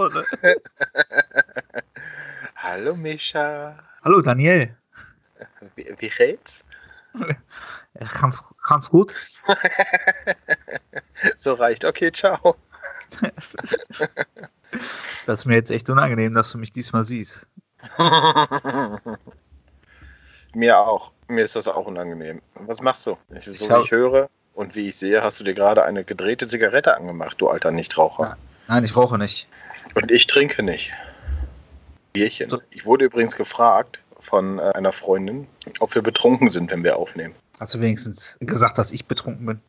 Trolle. Hallo Mischa. Hallo Daniel. Wie, wie geht's? Ganz, ganz gut. so reicht. Okay, ciao. das ist mir jetzt echt unangenehm, dass du mich diesmal siehst. mir auch. Mir ist das auch unangenehm. Was machst du? Ich, so ich wie ich höre und wie ich sehe, hast du dir gerade eine gedrehte Zigarette angemacht, du alter Nichtraucher. Nein, ich rauche nicht. Und ich trinke nicht. Bierchen. Ich wurde übrigens gefragt von äh, einer Freundin, ob wir betrunken sind, wenn wir aufnehmen. Hast du wenigstens gesagt, dass ich betrunken bin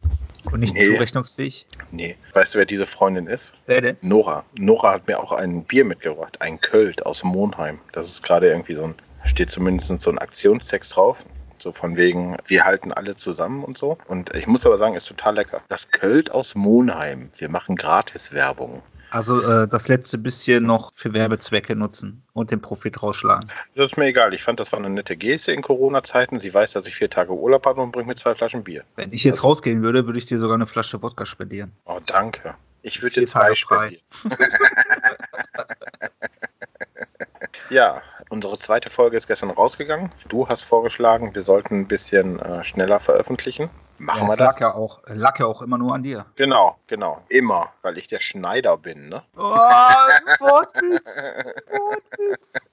und nicht nee. zurechnungsfähig? Nee. Weißt du, wer diese Freundin ist? Wer denn? Nora. Nora hat mir auch ein Bier mitgebracht, ein Költ aus Monheim. Das ist gerade irgendwie so ein, steht zumindest so ein Aktionstext drauf. So von wegen, wir halten alle zusammen und so. Und ich muss aber sagen, ist total lecker. Das Költ aus Monheim. Wir machen Gratis-Werbung. Also äh, das letzte bisschen noch für Werbezwecke nutzen und den Profit rausschlagen. Das ist mir egal. Ich fand, das war eine nette Geste in Corona-Zeiten. Sie weiß, dass ich vier Tage Urlaub habe und bringt mir zwei Flaschen Bier. Wenn ich jetzt also, rausgehen würde, würde ich dir sogar eine Flasche Wodka spendieren. Oh, danke. Ich würde dir zwei spendieren. ja, unsere zweite Folge ist gestern rausgegangen. Du hast vorgeschlagen, wir sollten ein bisschen äh, schneller veröffentlichen. Machen ja, wir das. Lag ja, auch, lag ja auch immer nur an dir. Genau, genau. Immer, weil ich der Schneider bin, ne? Oh, Wortwitz. Wortwitz.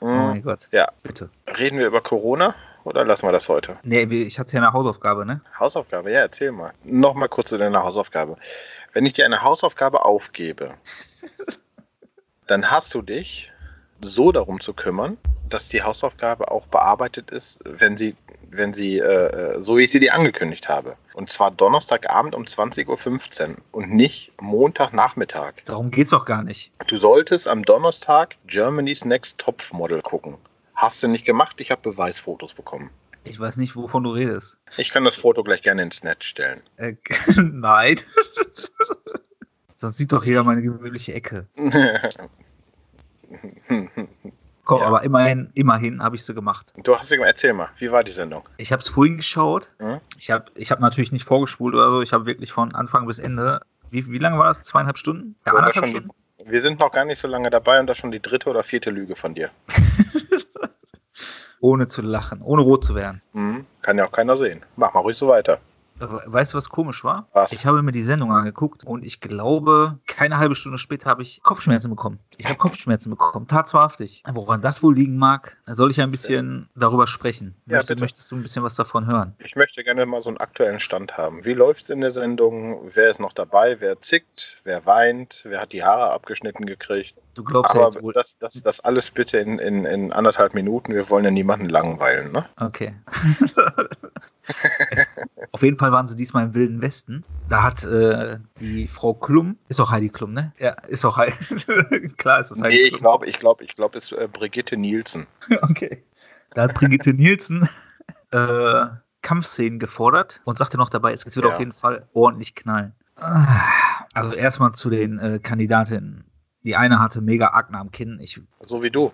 oh mein Gott. Ja. Bitte. Reden wir über Corona oder lassen wir das heute? Nee, ich hatte ja eine Hausaufgabe, ne? Hausaufgabe, ja, erzähl mal. Nochmal kurz zu deiner Hausaufgabe. Wenn ich dir eine Hausaufgabe aufgebe, dann hast du dich so darum zu kümmern, dass die Hausaufgabe auch bearbeitet ist, wenn sie, wenn sie, äh, so wie ich sie dir angekündigt habe. Und zwar Donnerstagabend um 20.15 Uhr und nicht Montagnachmittag. Darum geht es doch gar nicht. Du solltest am Donnerstag Germany's Next Top Model gucken. Hast du nicht gemacht? Ich habe Beweisfotos bekommen. Ich weiß nicht, wovon du redest. Ich kann das Foto gleich gerne ins Netz stellen. Äh, nein. Sonst sieht doch jeder meine gewöhnliche Ecke. Komm, ja. aber immerhin, immerhin habe ich sie gemacht. Du hast sie gemacht. Erzähl mal, wie war die Sendung? Ich habe es vorhin geschaut. Hm? Ich habe ich hab natürlich nicht vorgespult oder so. Ich habe wirklich von Anfang bis Ende. Wie, wie lange war das? Zweieinhalb Stunden? Ja, anderthalb Stunden? Die, wir sind noch gar nicht so lange dabei und das schon die dritte oder vierte Lüge von dir. ohne zu lachen, ohne rot zu werden. Mhm. Kann ja auch keiner sehen. Mach mal ruhig so weiter. Weißt du, was komisch war? Was? Ich habe mir die Sendung angeguckt und ich glaube, keine halbe Stunde später habe ich Kopfschmerzen bekommen. Ich habe Kopfschmerzen bekommen, tatsächlich. Woran das wohl liegen mag, soll ich ein bisschen darüber sprechen. Ja, Möchte, möchtest du ein bisschen was davon hören? Ich möchte gerne mal so einen aktuellen Stand haben. Wie läuft es in der Sendung? Wer ist noch dabei? Wer zickt? Wer weint? Wer hat die Haare abgeschnitten gekriegt? Du glaubst Aber ja jetzt wohl. Das, das, das alles bitte in, in, in anderthalb Minuten. Wir wollen ja niemanden langweilen, ne? Okay. Auf jeden Fall waren sie diesmal im Wilden Westen. Da hat äh, die Frau Klum, ist auch Heidi Klum, ne? Ja, ist auch Heidi. Klar ist das Heidi Nee, ich glaube, ich glaube, ich glaube, es ist äh, Brigitte Nielsen. okay. Da hat Brigitte Nielsen äh, Kampfszenen gefordert und sagte noch dabei, es wird ja. auf jeden Fall ordentlich knallen. Also erstmal zu den äh, Kandidatinnen. Die eine hatte mega Akne am Kinn. Ich, so wie du.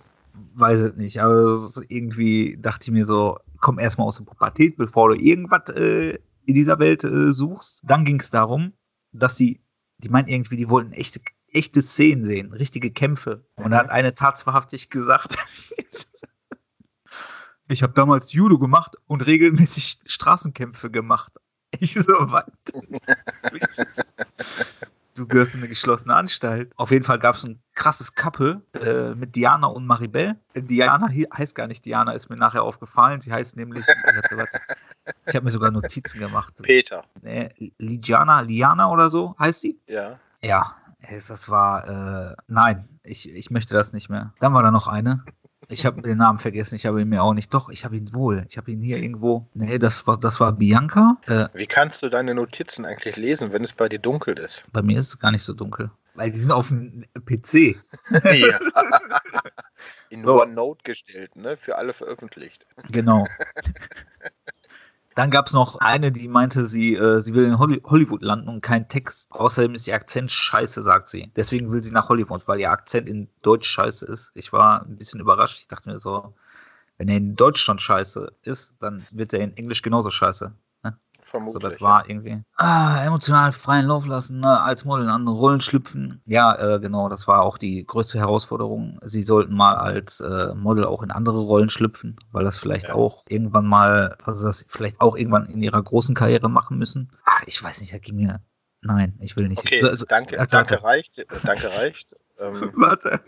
Weiß es nicht. Also irgendwie dachte ich mir so, komm erstmal aus der Pubertät, bevor du irgendwas äh, in dieser Welt äh, suchst. Dann ging es darum, dass sie, die meinten irgendwie, die wollten echte, echte Szenen sehen, richtige Kämpfe. Und da hat eine tatsächlich gesagt, ich habe damals Judo gemacht und regelmäßig Straßenkämpfe gemacht. Ich so, was? du gehörst in eine geschlossene Anstalt. Auf jeden Fall gab es ein krasses Couple äh, mit Diana und Maribel. Diana heißt gar nicht Diana, ist mir nachher aufgefallen. Sie heißt nämlich, ich habe mir sogar Notizen gemacht. Peter. Nee, Ligiana, Liana oder so heißt sie? Ja. Ja, das war, äh, nein, ich, ich möchte das nicht mehr. Dann war da noch eine. Ich habe den Namen vergessen, ich habe ihn mir auch nicht. Doch, ich habe ihn wohl. Ich habe ihn hier irgendwo. Nee, das war, das war Bianca. Äh, Wie kannst du deine Notizen eigentlich lesen, wenn es bei dir dunkel ist? Bei mir ist es gar nicht so dunkel. Weil die sind auf dem PC. ja. In so. OneNote gestellt, ne? Für alle veröffentlicht. Genau. Dann gab es noch eine, die meinte, sie, äh, sie will in Holly Hollywood landen und keinen Text. Außerdem ist ihr Akzent scheiße, sagt sie. Deswegen will sie nach Hollywood, weil ihr Akzent in Deutsch scheiße ist. Ich war ein bisschen überrascht. Ich dachte mir so, wenn er in Deutschland scheiße ist, dann wird er in Englisch genauso scheiße. Vermutlich. So, das war irgendwie. Ah, emotional freien Lauf lassen, ne? als Model in andere Rollen schlüpfen. Ja, äh, genau, das war auch die größte Herausforderung. Sie sollten mal als äh, Model auch in andere Rollen schlüpfen, weil das vielleicht Ja. auch irgendwann mal, also das vielleicht auch irgendwann in ihrer großen Karriere machen müssen. Ach, ich weiß nicht, das ging mir. Nein, ich will nicht. Okay, Also, danke, warte, danke reicht. Danke reicht. Ähm, Warte.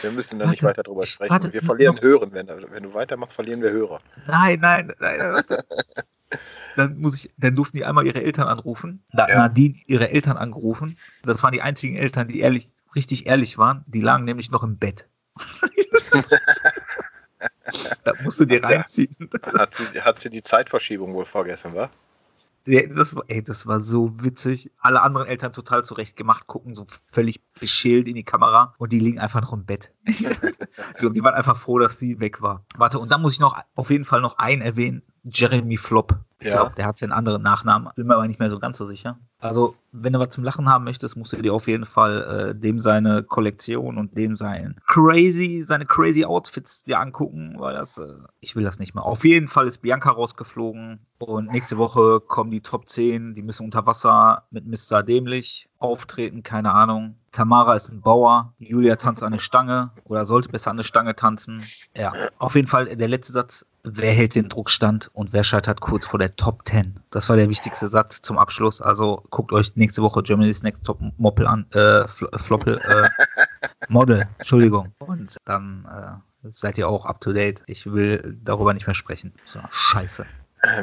wir müssen da nicht weiter drüber sprechen. warte, wir verlieren noch- Hören. Wenn, wenn du weitermachst, verlieren wir Hörer. Nein, nein, nein, warte. Dann muss ich, dann durften die einmal ihre Eltern anrufen. Da Ja. Nadine ihre Eltern angerufen. Das waren die einzigen Eltern, die ehrlich, richtig ehrlich waren. Die lagen nämlich noch im Bett. da musst du dir Hat sie- reinziehen. Hat sie, hat sie die Zeitverschiebung wohl vergessen, wa? Das war, ey, das war so witzig. Alle anderen Eltern total zurecht gemacht, gucken so völlig beschält in die Kamera und die liegen einfach noch im Bett. glaube, die waren einfach froh, dass sie weg war. Warte, und dann muss ich noch auf jeden Fall noch einen erwähnen. Jeremy Flop. Ich Ja. glaube, der hat ja einen anderen Nachnamen. Bin mir aber nicht mehr so ganz so sicher. Also, wenn du was zum Lachen haben möchtest, musst du dir auf jeden Fall äh, dem seine Kollektion und dem sein crazy, seine crazy Outfits dir angucken, weil das, äh, ich will das nicht mehr. Auf jeden Fall ist Bianca rausgeflogen und nächste Woche kommen die Top 10, die müssen unter Wasser mit Mr. Dämlich auftreten, keine Ahnung. Tamara ist ein Bauer, Julia tanzt an eine Stange oder sollte besser an eine Stange tanzen. Ja, auf jeden Fall der letzte Satz. Wer hält den Druckstand und wer scheitert kurz vor der Top 10? Das war der wichtigste Satz zum Abschluss. Also guckt euch nächste Woche Germany's Next Top Moppel an, äh, Fl Floppel, äh, Model, Entschuldigung. Und dann äh, seid ihr auch up to date. Ich will darüber nicht mehr sprechen. So, scheiße.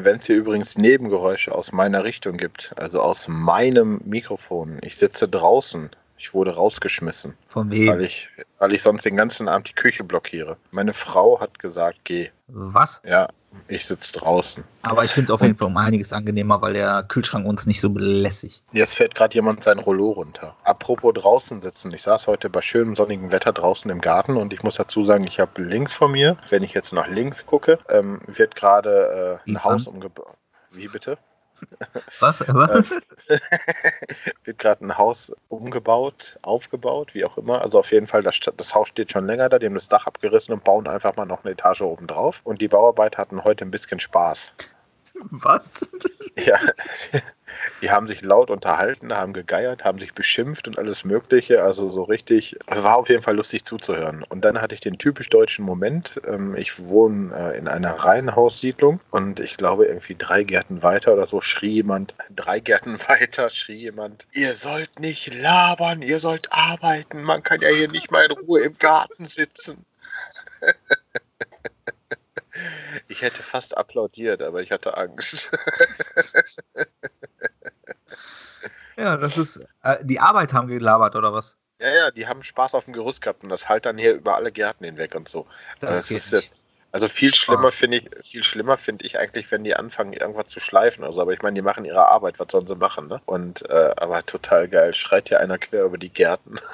Wenn es hier übrigens Nebengeräusche aus meiner Richtung gibt, also aus meinem Mikrofon, ich sitze draußen. Ich wurde rausgeschmissen, Von weil wem? ich, weil ich sonst den ganzen Abend die Küche blockiere. Meine Frau hat gesagt, geh. Was? Ja, ich sitze draußen. Aber ich finde es auf jeden Fall um einiges angenehmer, weil der Kühlschrank uns nicht so belästigt. Jetzt fährt gerade jemand sein Rollo runter. Apropos draußen sitzen. Ich saß heute bei schönem sonnigen Wetter draußen im Garten und ich muss dazu sagen, ich habe links von mir, wenn ich jetzt nach links gucke, ähm, wird gerade äh, ein Haus umgebaut. Wie bitte? Was? Was? wird gerade ein Haus umgebaut, aufgebaut, wie auch immer. Also auf jeden Fall, das, das Haus steht schon länger da, die haben das Dach abgerissen und bauen einfach mal noch eine Etage oben drauf. Und die Bauarbeiter hatten heute ein bisschen Spaß. Was? Ja, die haben sich laut unterhalten, haben gegeiert, haben sich beschimpft und alles Mögliche. Also so richtig, war auf jeden Fall lustig zuzuhören. Und dann hatte ich den typisch deutschen Moment. Ähm, Ich wohne äh, in einer Reihenhaussiedlung und ich glaube irgendwie drei Gärten weiter oder so schrie jemand, drei Gärten weiter schrie jemand, ihr sollt nicht labern, ihr sollt arbeiten. Man kann ja hier nicht mal in Ruhe im Garten sitzen. Ich hätte fast applaudiert, aber ich hatte Angst. Ja, das ist. Äh, die Arbeit haben gelabert, oder was? Ja, ja, die haben Spaß auf dem Gerüst gehabt und das halt dann hier über alle Gärten hinweg und so. Das Also, es geht ist jetzt, also viel schlimmer finde ich, viel schlimmer finde ich eigentlich, wenn die anfangen, irgendwas zu schleifen oder so. Aber ich meine, die machen ihre Arbeit, was sollen sie machen, ne? Und äh, aber total geil. Schreit hier einer quer über die Gärten.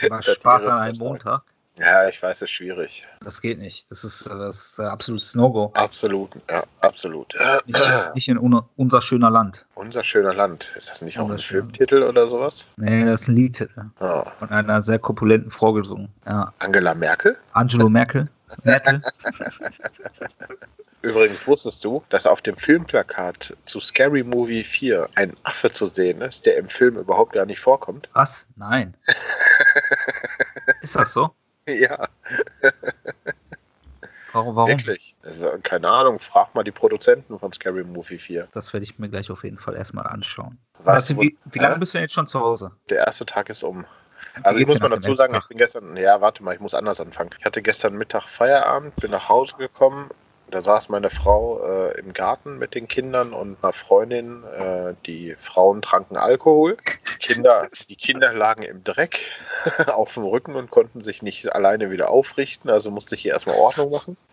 Das Spaß an einem fast- Montag. Ja, ich weiß, es ist schwierig. Das geht nicht. Das ist, äh, das äh, absolutes No-Go. Absolut, ja, absolut. Nicht, nicht in un unser schöner Land. Unser schöner Land. Ist das nicht auch ein Unser schöner- Filmtitel oder sowas? Nee, das ist ein Liedtitel. Ja. Von einer sehr korpulenten Frau gesungen. Ja. Angela Merkel? Angelo Merkel. Merkel. Übrigens wusstest du, dass auf dem Filmplakat zu Scary Movie 4 ein Affe zu sehen ist, der im Film überhaupt gar nicht vorkommt? Was? Nein. Ist das so? Ja, Warum? warum? wirklich. Also, keine Ahnung, frag mal die Produzenten von Scary Movie 4. Das werde ich mir gleich auf jeden Fall erstmal anschauen. Was, Also, wie, wie lange Hä? bist du denn jetzt schon zu Hause? Der erste Tag ist um. Also ich muss mal dazu sagen, ersten ich bin gestern, ja warte mal, ich muss anders anfangen. Ich hatte gestern Mittag Feierabend, bin nach Hause gekommen, da saß meine Frau äh, im Garten mit den Kindern und einer Freundin. Äh, die Frauen tranken Alkohol. Die Kinder, die Kinder lagen im Dreck auf dem Rücken und konnten sich nicht alleine wieder aufrichten. Also musste ich hier erstmal Ordnung machen.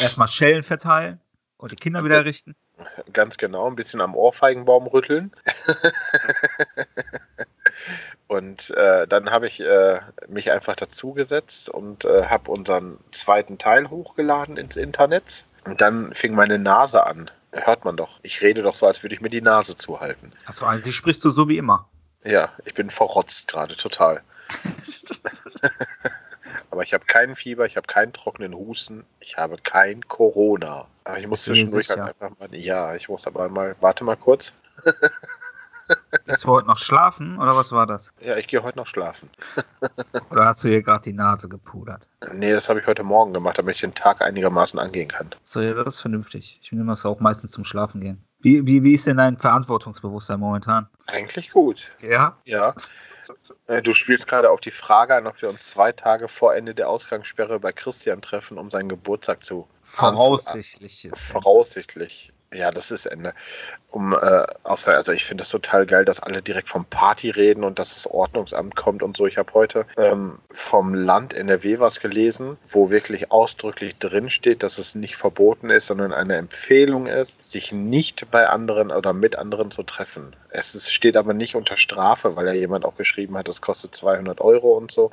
Erstmal Schellen verteilen und die Kinder wieder richten. Ganz genau, ein bisschen am Ohrfeigenbaum rütteln. und äh, dann habe ich äh, mich einfach dazugesetzt und äh, habe unseren zweiten Teil hochgeladen ins Internet. Und dann fing meine Nase an. Hört man doch. Ich rede doch so, als würde ich mir die Nase zuhalten. Achso, also die sprichst du so wie immer. Ja, ich bin verrotzt gerade total. Aber Aber ich habe keinen Fieber, ich habe keinen trockenen Husten, ich habe kein Corona. Aber ich muss zwischendurch halt einfach mal. Ja, ich muss aber mal. Warte mal kurz. Bist du heute noch schlafen oder was war das? Ja, ich gehe heute noch schlafen. oder hast du hier gerade die Nase gepudert? Nee, das habe ich heute Morgen gemacht, damit ich den Tag einigermaßen angehen kann. So, ja, das ist vernünftig. Ich nehme das auch meistens zum Schlafen gehen. Wie, wie, wie ist denn dein Verantwortungsbewusstsein momentan? Eigentlich gut. Ja? Ja. Äh, du spielst gerade auf die Frage an, ob wir uns zwei Tage vor Ende der Ausgangssperre bei Christian treffen, um seinen Geburtstag zu. Voraussichtlich. Voraussichtlich. Ja, das ist Ende. Um, äh, also ich finde das total geil, dass alle direkt vom Party reden und dass das Ordnungsamt kommt und so. Ich habe heute ähm, vom Land NRW was gelesen, wo wirklich ausdrücklich drin steht, dass es nicht verboten ist, sondern eine Empfehlung ist, sich nicht bei anderen oder mit anderen zu treffen. Es ist, steht aber nicht unter Strafe, weil ja jemand auch geschrieben hat, das kostet 200 Euro und so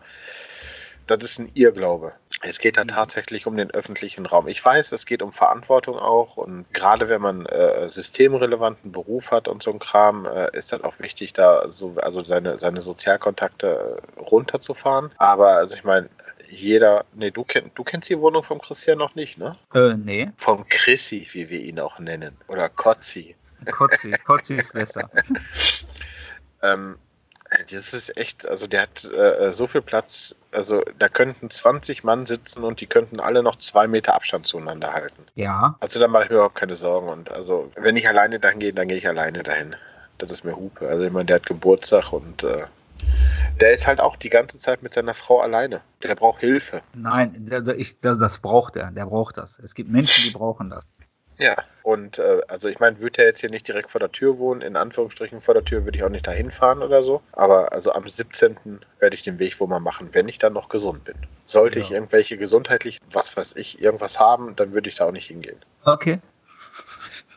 das ist ein Irrglaube. Es geht da mhm. tatsächlich um den öffentlichen Raum. Ich weiß, es geht um Verantwortung auch und gerade wenn man äh, systemrelevanten Beruf hat und so ein Kram, äh, ist das auch wichtig, da so, also seine, seine Sozialkontakte äh, runterzufahren. Aber also ich meine, jeder, nee, du, kenn, du kennst die Wohnung vom Christian noch nicht, ne? Äh, nee. Vom Chrissy, wie wir ihn auch nennen. Oder Kotzi. Kotzi, Kotzi ist besser. ähm, das ist echt, also der hat äh, so viel Platz, also da könnten 20 Mann sitzen und die könnten alle noch zwei Meter Abstand zueinander halten. Ja. Also da mache ich mir überhaupt keine Sorgen. Und also, wenn ich alleine dahin gehe, dann gehe ich alleine dahin. Das ist mir Hupe. Also ich meine, der hat Geburtstag und äh, der ist halt auch die ganze Zeit mit seiner Frau alleine. Der braucht Hilfe. Nein, ich, das, das braucht er. Der braucht das. Es gibt Menschen, die brauchen das. Ja, und äh, also ich meine, würde er jetzt hier nicht direkt vor der Tür wohnen, in Anführungsstrichen vor der Tür, würde ich auch nicht dahin fahren oder so. Aber also am 17. werde ich den Weg wohl mal machen, wenn ich dann noch gesund bin. Sollte ja. ich irgendwelche gesundheitlich, was weiß ich, irgendwas haben, dann würde ich da auch nicht hingehen. Okay.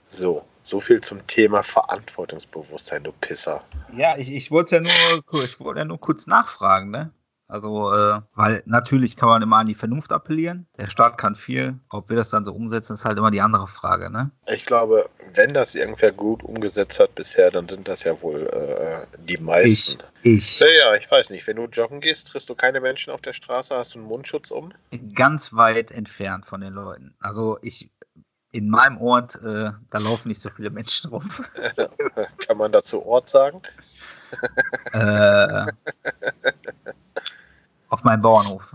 So, so viel zum Thema Verantwortungsbewusstsein, du Pisser. Ja, ich, ich wollte ja nur, ich wollte ja nur kurz nachfragen, ne? Also, äh, weil natürlich kann man immer an die Vernunft appellieren. Der Staat kann viel. Ob wir das dann so umsetzen, ist halt immer die andere Frage. Ne? Ich glaube, wenn das irgendwer gut umgesetzt hat bisher, dann sind das ja wohl äh, die meisten. Ich. ich. Ja, ja, ich weiß nicht. Wenn du joggen gehst, triffst du keine Menschen auf der Straße, hast du einen Mundschutz um? Ganz weit entfernt von den Leuten. Also ich in meinem Ort, äh, da laufen nicht so viele Menschen rum. Kann man dazu Ort sagen? äh, auf meinem Bauernhof.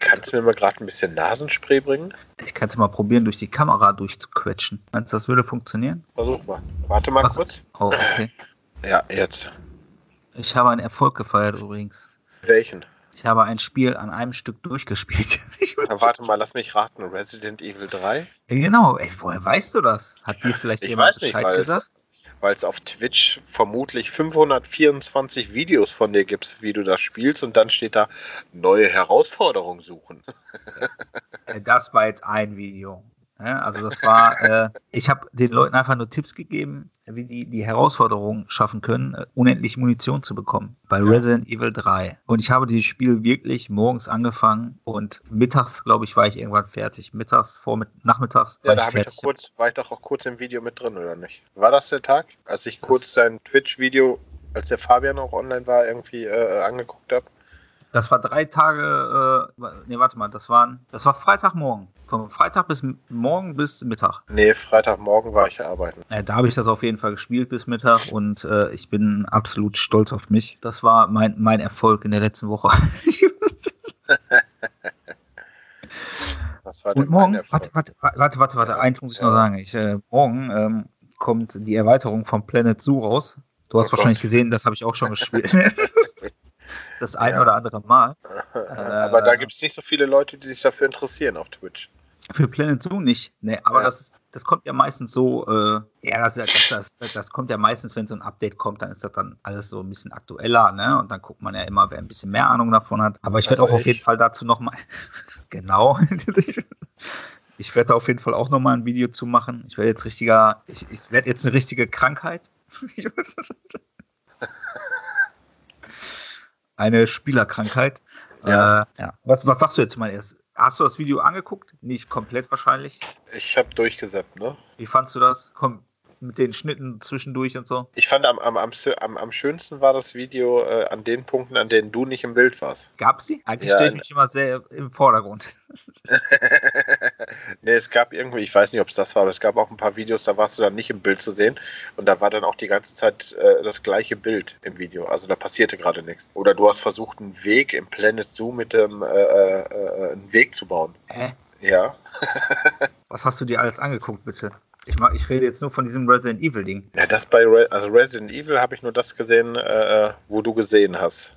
Kannst du mir mal gerade ein bisschen Nasenspray bringen? Ich kann es mal probieren, durch die Kamera durchzuquetschen. Meinst du, das würde funktionieren? Versuch mal. Warte mal Was? kurz. Oh, okay. Ja, jetzt. Ich habe einen Erfolg gefeiert übrigens. Welchen? Ich habe ein Spiel an einem Stück durchgespielt. Na, warte mal, lass mich raten. Resident Evil 3? Ja, genau. Ey, woher weißt du das? Hat dir vielleicht ich jemand weiß nicht, Bescheid gesagt? Weil es auf Twitch vermutlich 524 Videos von dir gibt, wie du das spielst und dann steht da neue Herausforderungen suchen. Das war jetzt ein Video. Also das war, äh, ich habe den Leuten einfach nur Tipps gegeben, wie die die Herausforderung schaffen können, äh, unendlich Munition zu bekommen bei ja. Resident Evil 3. Und ich habe dieses Spiel wirklich morgens angefangen und mittags, glaube ich, war ich irgendwann fertig. Mittags, vor nachmittags ja, war da ich fertig. Ich kurz, war ich doch auch kurz im Video mit drin, oder nicht? War das der Tag, als ich kurz sein Twitch-Video, als der Fabian auch online war, irgendwie äh, angeguckt habe? Das war drei Tage, äh, nee, warte mal, das waren, das war Freitagmorgen. Von Freitag bis morgen bis Mittag. Nee, Freitagmorgen war ich arbeiten. Ja, da habe ich das auf jeden Fall gespielt bis Mittag und äh, ich bin absolut stolz auf mich. Das war mein, mein Erfolg in der letzten Woche. Was war und morgen, warte, warte, warte, warte, warte, ja, eins muss ich ja. noch sagen. Ich, äh, morgen ähm, kommt die Erweiterung von Planet Zoo raus. Du hast oh wahrscheinlich Gott. gesehen, das habe ich auch schon gespielt. das ein ja. oder andere Mal. Aber äh, da gibt es nicht so viele Leute, die sich dafür interessieren auf Twitch. Für Planet Zoo nicht. Nee, aber ja. das, das kommt ja meistens so, äh, ja, das, das, das, das, kommt ja meistens, wenn so ein Update kommt, dann ist das dann alles so ein bisschen aktueller, ne? Und dann guckt man ja immer, wer ein bisschen mehr Ahnung davon hat. Aber ich werde also auch ich. auf jeden Fall dazu nochmal, genau, ich werde auf jeden Fall auch nochmal ein Video zu machen. Ich werde jetzt richtiger, ich, ich werde jetzt eine richtige Krankheit. Eine Spielerkrankheit. Ja. Äh, ja. Was, was sagst du jetzt mal erst? Hast du das Video angeguckt? Nicht komplett wahrscheinlich. Ich habe durchgesäppt, ne? Wie fandst du das? Komm, mit den Schnitten zwischendurch und so. Ich fand am, am, am, am, schönsten war das Video äh, an den Punkten, an denen du nicht im Bild warst. Gab sie? Eigentlich ja, stehe ich mich immer sehr im Vordergrund. nee, es gab irgendwie, ich weiß nicht, ob es das war, aber es gab auch ein paar Videos, da warst du dann nicht im Bild zu sehen und da war dann auch die ganze Zeit äh, das gleiche Bild im Video. Also da passierte gerade nichts. Oder du hast versucht, einen Weg im Planet Zoo mit dem äh, äh, äh einen Weg zu bauen. Hä? Ja. Was hast du dir alles angeguckt, bitte? Ich, mach, ich rede jetzt nur von diesem Resident Evil Ding. Ja, das bei Re also Resident Evil habe ich nur das gesehen, äh, wo du gesehen hast,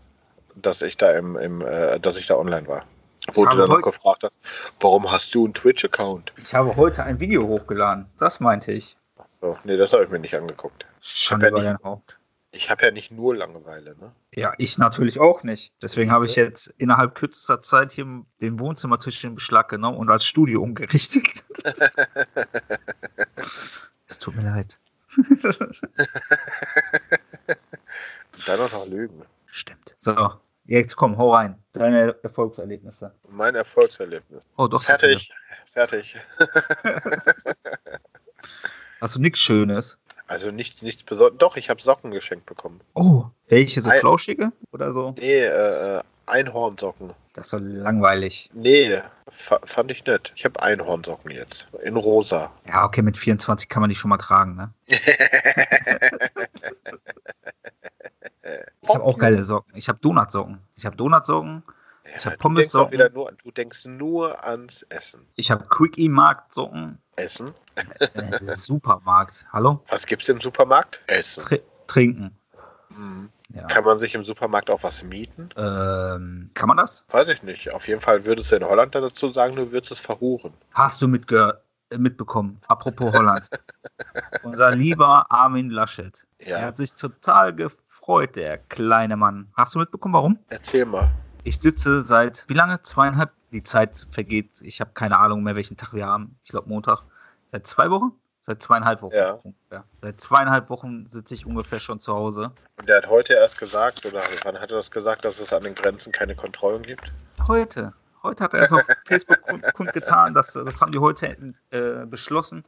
dass ich da im, im äh, dass ich da online war. Wo du dann noch gefragt hast, warum hast du einen Twitch-Account? Ich habe heute ein Video hochgeladen. Das meinte ich. Achso, nee, das habe ich mir nicht angeguckt. Schon ja. Ich habe ja nicht nur Langeweile, ne? Ja, ich natürlich auch nicht. Deswegen habe ich jetzt innerhalb kürzester Zeit hier den Wohnzimmertisch in Beschlag genommen und als Studio umgerichtet. es tut mir leid. und dann auch noch Lügen. Stimmt. So, jetzt komm, hau rein. Deine Erfolgserlebnisse. Mein Erfolgserlebnis. Oh, doch. Fertig. Fertig. Hast du nichts Schönes? Also nichts, nichts Besonderes. Doch, ich habe Socken geschenkt bekommen. Oh, welche? So Ein flauschige oder so? Nee, äh, Einhornsocken. Das ist so langweilig. Nee, fand ich nett. Ich habe Einhornsocken jetzt. In rosa. Ja, okay, mit 24 kann man die schon mal tragen, ne? ich habe auch geile Socken. Ich habe Donutsocken. Ich habe Donutsocken. Ja, ich habe Pommes-Socken. Du, du denkst nur ans Essen. Ich habe Quickie-Markt-Socken. Essen? Äh, Supermarkt. Hallo? Was gibt's im Supermarkt? Essen. Tr trinken. Mhm. Ja. Kann man sich im Supermarkt auch was mieten? Ähm, kann man das? Weiß ich nicht. Auf jeden Fall würdest du in Holland dazu sagen, du würdest es verhuren. Hast du mitge mitbekommen? Apropos Holland. Unser lieber Armin Laschet. Ja. Er hat sich total gefreut, der kleine Mann. Hast du mitbekommen, warum? Erzähl mal. Ich sitze seit, wie lange? Zweieinhalb? Die Zeit vergeht. Ich habe keine Ahnung mehr, welchen Tag wir haben. Ich glaube Montag. Seit zwei Wochen? Seit zweieinhalb Wochen ja. ungefähr. Seit zweieinhalb Wochen sitze ich ungefähr schon zu Hause. Und der hat heute erst gesagt, oder wann hat er das gesagt, dass es an den Grenzen keine Kontrollen gibt? Heute. Heute hat er es auf Facebook kundgetan. Das, das haben die heute äh, beschlossen.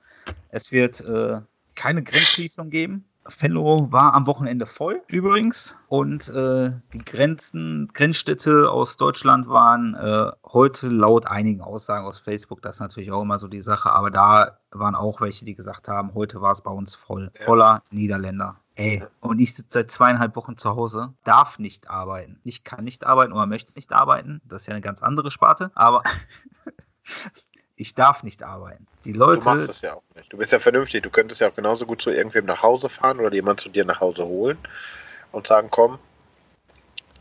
Es wird äh, keine Grenzschließung geben. Venlo war am Wochenende voll übrigens und äh, die Grenzen, Grenzstädte aus Deutschland waren äh, heute laut einigen Aussagen aus Facebook, das ist natürlich auch immer so die Sache, aber da waren auch welche, die gesagt haben, heute war es bei uns voll, voller Niederländer. Ey, und ich sitze seit zweieinhalb Wochen zu Hause, darf nicht arbeiten. Ich kann nicht arbeiten oder möchte nicht arbeiten, das ist ja eine ganz andere Sparte, aber ich darf nicht arbeiten. Die Leute. Du machst das ja auch nicht. Du bist ja vernünftig. Du könntest ja auch genauso gut zu irgendwem nach Hause fahren oder jemand zu dir nach Hause holen und sagen, komm,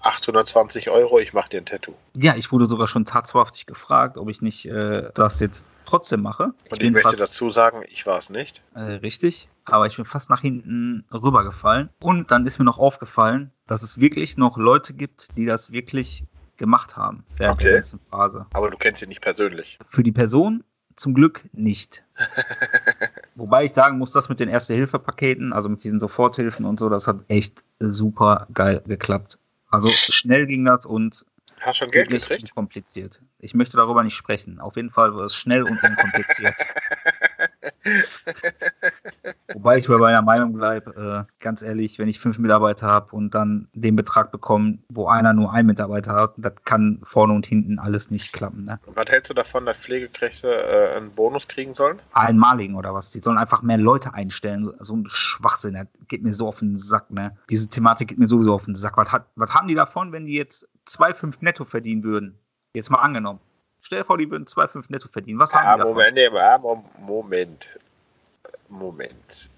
820 Euro, ich mache dir ein Tattoo. Ja, ich wurde sogar schon tatswahrhaftig gefragt, ob ich nicht äh, das jetzt trotzdem mache. Ich und ich möchte fast, dazu sagen, ich war es nicht. Äh, richtig, aber ich bin fast nach hinten rübergefallen. Und dann ist mir noch aufgefallen, dass es wirklich noch Leute gibt, die das wirklich gemacht haben während okay. der ganzen Phase. Aber du kennst sie nicht persönlich. Für die Person zum Glück nicht. Wobei ich sagen muss, das mit den Erste-Hilfe-Paketen, also mit diesen Soforthilfen und so, das hat echt super geil geklappt. Also schnell ging das und Hast schon Geld gekriegt? Kompliziert. Ich möchte darüber nicht sprechen. Auf jeden Fall war es schnell und unkompliziert. Wobei ich bei meiner Meinung bleibe, äh, ganz ehrlich, wenn ich fünf Mitarbeiter habe und dann den Betrag bekomme, wo einer nur einen Mitarbeiter hat, das kann vorne und hinten alles nicht klappen. Ne? Was hältst du davon, dass Pflegekräfte äh, einen Bonus kriegen sollen? Einmaligen oder was? Die sollen einfach mehr Leute einstellen. So ein Schwachsinn, das geht mir so auf den Sack. Ne? Diese Thematik geht mir sowieso auf den Sack. Was, hat, was haben die davon, wenn die jetzt 2,5 netto verdienen würden? Jetzt mal angenommen. Stell dir vor, die würden 2,5 netto verdienen. Was haben die Moment, davon? Moment, Moment.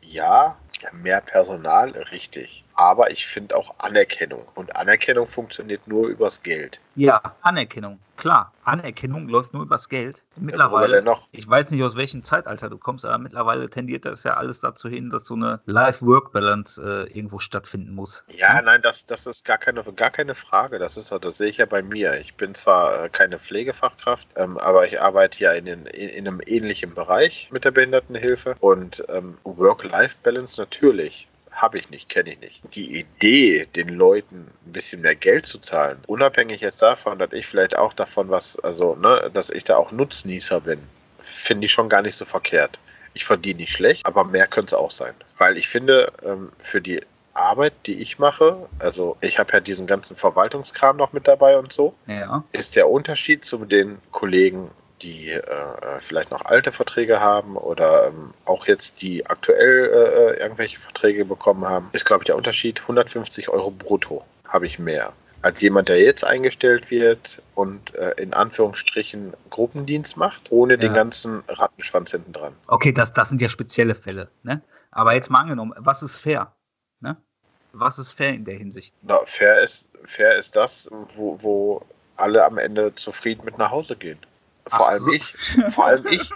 Ja, mehr Personal, richtig. Aber ich finde auch Anerkennung. Und Anerkennung funktioniert nur übers Geld. Ja, Anerkennung. Klar, Anerkennung läuft nur übers Geld. Mittlerweile, noch? ich weiß nicht, aus welchem Zeitalter du kommst, aber mittlerweile tendiert das ja alles dazu hin, dass so eine Life-Work-Balance äh, irgendwo stattfinden muss. Ja, hm? nein, das, das ist gar keine, gar keine Frage. Das ist das sehe ich ja bei mir. Ich bin zwar äh, keine Pflegefachkraft, ähm, aber ich arbeite ja in, in, in, einem ähnlichen Bereich mit der Behindertenhilfe und ähm, Work-Life-Balance natürlich habe ich nicht, kenne ich nicht. Die Idee, den Leuten ein bisschen mehr Geld zu zahlen, unabhängig jetzt davon, dass ich vielleicht auch davon was, also, ne, dass ich da auch Nutznießer bin, finde ich schon gar nicht so verkehrt. Ich verdiene nicht schlecht, aber mehr könnte es auch sein. Weil ich finde, ähm, für die Arbeit, die ich mache, also ich habe ja diesen ganzen Verwaltungskram noch mit dabei und so, Ja. ist der Unterschied zu den Kollegen, die äh, vielleicht noch alte Verträge haben oder ähm, auch jetzt die aktuell äh, irgendwelche Verträge bekommen haben, ist, glaube ich, der Unterschied 150 Euro brutto habe ich mehr. Als jemand, der jetzt eingestellt wird und äh, in Anführungsstrichen Gruppendienst macht, ohne den Ja. ganzen Rattenschwanz hinten dran. Okay, das, das sind ja spezielle Fälle. Ne? Aber jetzt mal angenommen, was ist fair? Ne? Was ist fair in der Hinsicht? Na, fair, ist, fair ist das, wo, wo alle am Ende zufrieden mit nach Hause gehen. Vor Ach allem so. ich. Vor allem ich.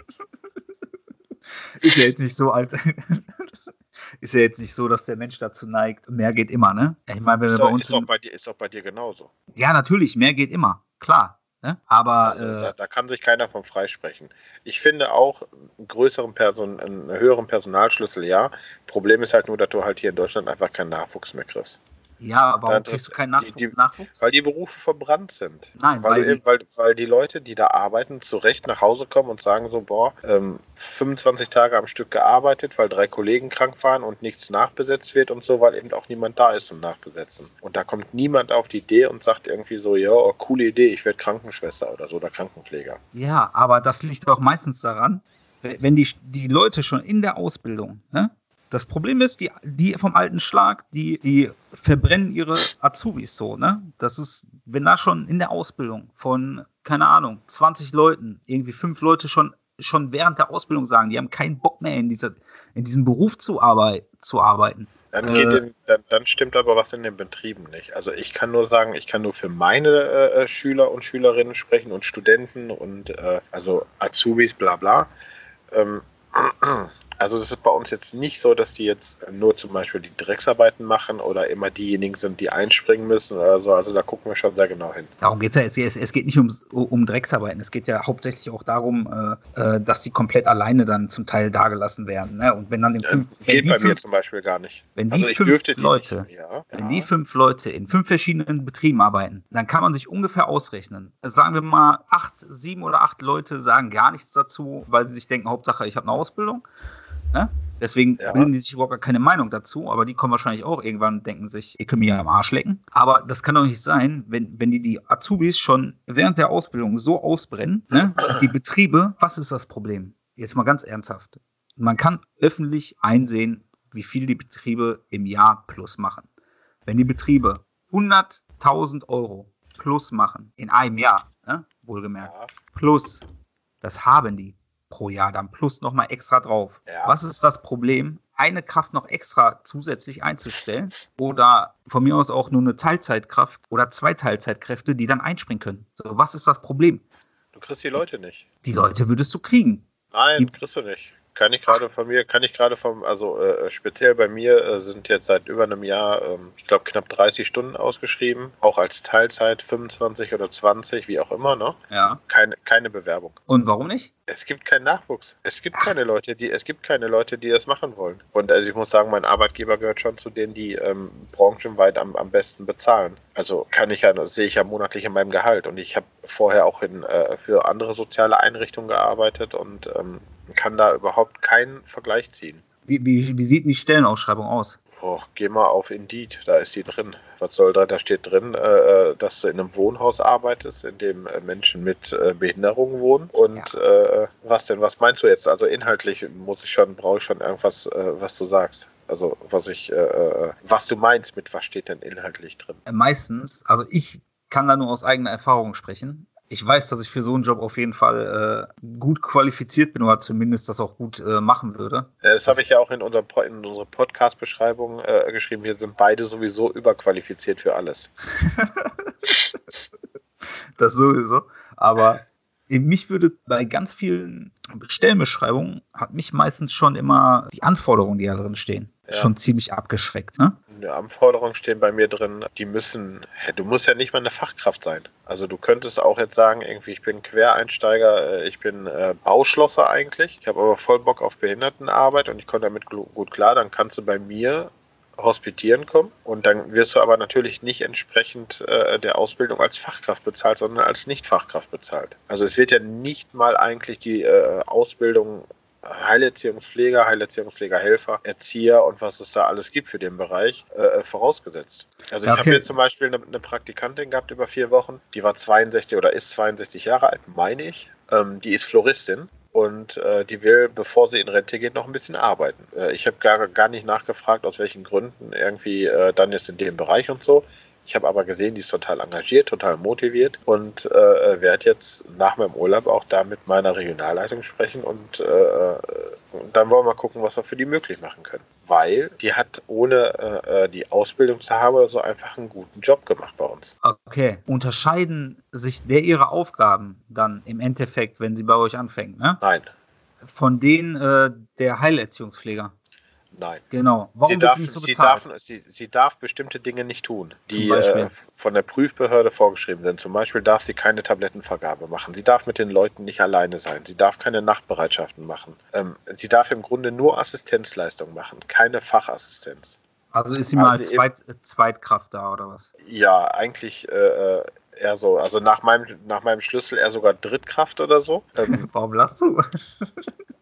Ist ja jetzt nicht so als. ist ja jetzt nicht so, dass der Mensch dazu neigt, mehr geht immer, ne? Ich meine, wenn wir Ist, bei uns. ist, in- bei dir, ist doch bei dir genauso. ja, natürlich, mehr geht immer, klar. Ne? Aber Also, da, äh, da kann sich keiner von freisprechen. Ich finde auch einen größeren Person, einen höheren Personalschlüssel, ja. Problem ist halt nur, dass du halt hier in Deutschland einfach keinen Nachwuchs mehr kriegst. Ja, warum Ja, kriegst du das- keinen die- Nachwuchs? die- Nachwuchs? Weil die Berufe verbrannt sind. Nein, Weil, weil die- weil, weil die Leute, die da arbeiten, zurecht nach Hause kommen und sagen so, boah, ähm, 25 Tage am Stück gearbeitet, weil drei Kollegen krank waren und nichts nachbesetzt wird und so, weil eben auch niemand da ist zum Nachbesetzen. Und da kommt niemand auf die Idee und sagt irgendwie so, ja, oh, coole Idee, ich werde Krankenschwester oder so oder Krankenpfleger. Ja, aber das liegt auch meistens daran, wenn die, die Leute schon in der Ausbildung, ne? Das Problem ist, die, die vom alten Schlag, die, die verbrennen ihre Azubis so, ne? Das ist, wenn da schon in der Ausbildung von, keine Ahnung, 20 Leuten, irgendwie fünf Leute schon, schon während der Ausbildung sagen, die haben keinen Bock mehr in, dieser, in diesem Beruf zu, arbeit, zu arbeiten. Dann, Äh. den, dann, dann stimmt aber was in den Betrieben nicht. Also ich kann nur sagen, ich kann nur für meine äh, Schüler und Schülerinnen sprechen und Studenten und äh, also Azubis, bla bla. Ähm, also das ist bei uns jetzt nicht so, dass die jetzt nur zum Beispiel die Drecksarbeiten machen oder immer diejenigen sind, die einspringen müssen oder so. Also da gucken wir schon sehr genau hin. Darum geht es ja. Es, es geht nicht um, um Drecksarbeiten. Es geht ja hauptsächlich auch darum, äh, äh, dass die komplett alleine dann zum Teil dagelassen werden. Ne? Und wenn dann in fünf, wenn Geht die bei mir fünf, zum Beispiel gar nicht. wenn die Also fünf Leute, nicht. Ja, wenn die fünf Leute in fünf verschiedenen Betrieben arbeiten, dann kann man sich ungefähr ausrechnen. Sagen wir mal, acht, sieben oder acht Leute sagen gar nichts dazu, weil sie sich denken, Hauptsache, ich habe eine Ausbildung. Ne? Deswegen Ja. bilden die sich überhaupt gar keine Meinung dazu, aber die kommen wahrscheinlich auch irgendwann und denken sich, ihr könnt mir ja am Arsch lecken. Aber das kann doch nicht sein, wenn, wenn die die Azubis schon während der Ausbildung so ausbrennen, ne? die Betriebe, was ist das Problem? Jetzt mal ganz ernsthaft. Man kann öffentlich einsehen, wie viel die Betriebe im Jahr plus machen. Wenn die Betriebe 100.000 Euro plus machen, in einem Jahr, ne? wohlgemerkt, plus, das haben die pro Jahr dann plus nochmal extra drauf. Ja. Was ist das Problem, eine Kraft noch extra zusätzlich einzustellen oder von mir aus auch nur eine Teilzeitkraft oder zwei Teilzeitkräfte, die dann einspringen können? So, was ist das Problem? Du kriegst die Leute nicht. Die Leute würdest du kriegen. Nein, Die- kriegst du nicht. Kann ich gerade von mir, kann ich gerade vom, also äh, speziell bei mir äh, sind jetzt seit über einem Jahr, ähm, ich glaube, knapp 30 Stunden ausgeschrieben, auch als Teilzeit 25 oder 20, wie auch immer, ne? Ja. Keine, keine Bewerbung. Und warum nicht? Es gibt keinen Nachwuchs. Es gibt keine Leute, die, es gibt keine Leute, die das machen wollen. Und also ich muss sagen, mein Arbeitgeber gehört schon zu denen, die ähm, branchenweit am, am besten bezahlen. Also kann ich ja, das sehe ich ja monatlich in meinem Gehalt. Und ich habe vorher auch in, äh, für andere soziale Einrichtungen gearbeitet und ähm, kann da überhaupt keinen Vergleich ziehen. Wie, wie, wie sieht die Stellenausschreibung aus? Oh, geh mal auf Indeed, da ist sie drin. Was soll da? Da steht drin, äh, dass du in einem Wohnhaus arbeitest, in dem äh, Menschen mit äh, Behinderung wohnen. Und äh, was denn? Was meinst du jetzt? Also inhaltlich muss ich schon, brauche ich schon irgendwas, äh, was du sagst. Also was ich, äh, was du meinst mit was steht denn inhaltlich drin? Äh, Meistens, also ich kann da nur aus eigener Erfahrung sprechen. Ich weiß, dass ich für so einen Job auf jeden Fall äh, gut qualifiziert bin oder zumindest das auch gut äh, machen würde. Äh, Das habe ich ja auch in, unserem Po- in unserer Podcast-Beschreibung äh, geschrieben. Wir sind beide sowieso überqualifiziert für alles. Das sowieso. Aber mich würde bei ganz vielen Stellenbeschreibungen hat mich meistens schon immer die Anforderungen, die da drin stehen, Ja. schon ziemlich abgeschreckt. Ne? In der Anforderungen stehen bei mir drin, die müssen, du musst ja nicht mal eine Fachkraft sein. Also du könntest auch jetzt sagen, irgendwie, ich bin Quereinsteiger, äh, ich bin äh, Bauschlosser eigentlich, ich habe aber voll Bock auf Behindertenarbeit und ich komme damit gut klar, dann kannst du bei mir hospitieren kommen und dann wirst du aber natürlich nicht entsprechend äh, der Ausbildung als Fachkraft bezahlt, sondern als Nicht-Fachkraft bezahlt. Also es wird ja nicht mal eigentlich die äh, Ausbildung Heilerziehungspfleger, Heilerziehungspflegerhelfer, Erzieher und was es da alles gibt für den Bereich, äh, vorausgesetzt. Also ich Okay. habe jetzt zum Beispiel eine, eine Praktikantin gehabt über vier Wochen, die war 62 oder ist 62 Jahre alt, meine ich. Ähm, die ist Floristin. Und äh, die will, bevor sie in Rente geht, noch ein bisschen arbeiten. Äh, ich habe gar, gar nicht nachgefragt, aus welchen Gründen irgendwie äh, dann jetzt in dem Bereich und so. Ich habe aber gesehen, die ist total engagiert, total motiviert und äh, werde jetzt nach meinem Urlaub auch da mit meiner Regionalleitung sprechen und, äh, und dann wollen wir mal gucken, was wir für die möglich machen können. Weil die hat ohne äh, äh, die Ausbildung zu haben oder so einfach einen guten Job gemacht bei uns. Okay. Unterscheiden sich der ihre Aufgaben dann im Endeffekt, wenn sie bei euch anfängt, ne? Nein, Von denen äh, der Heilerziehungspfleger. Nein. Genau. Warum sie, darf, so sie, darf, sie, sie darf bestimmte Dinge nicht tun, die äh, von der Prüfbehörde vorgeschrieben sind. Zum Beispiel darf sie keine Tablettenvergabe machen. Sie darf mit den Leuten nicht alleine sein. Sie darf keine Nachtbereitschaften machen. Ähm, sie darf im Grunde nur Assistenzleistung machen, keine Fachassistenz. Also ist sie mal Also als Zweit, Zweitkraft da oder was? Ja, eigentlich äh, eher so. Also nach meinem, nach meinem Schlüssel eher sogar Drittkraft oder so. Ähm, Warum lachst du?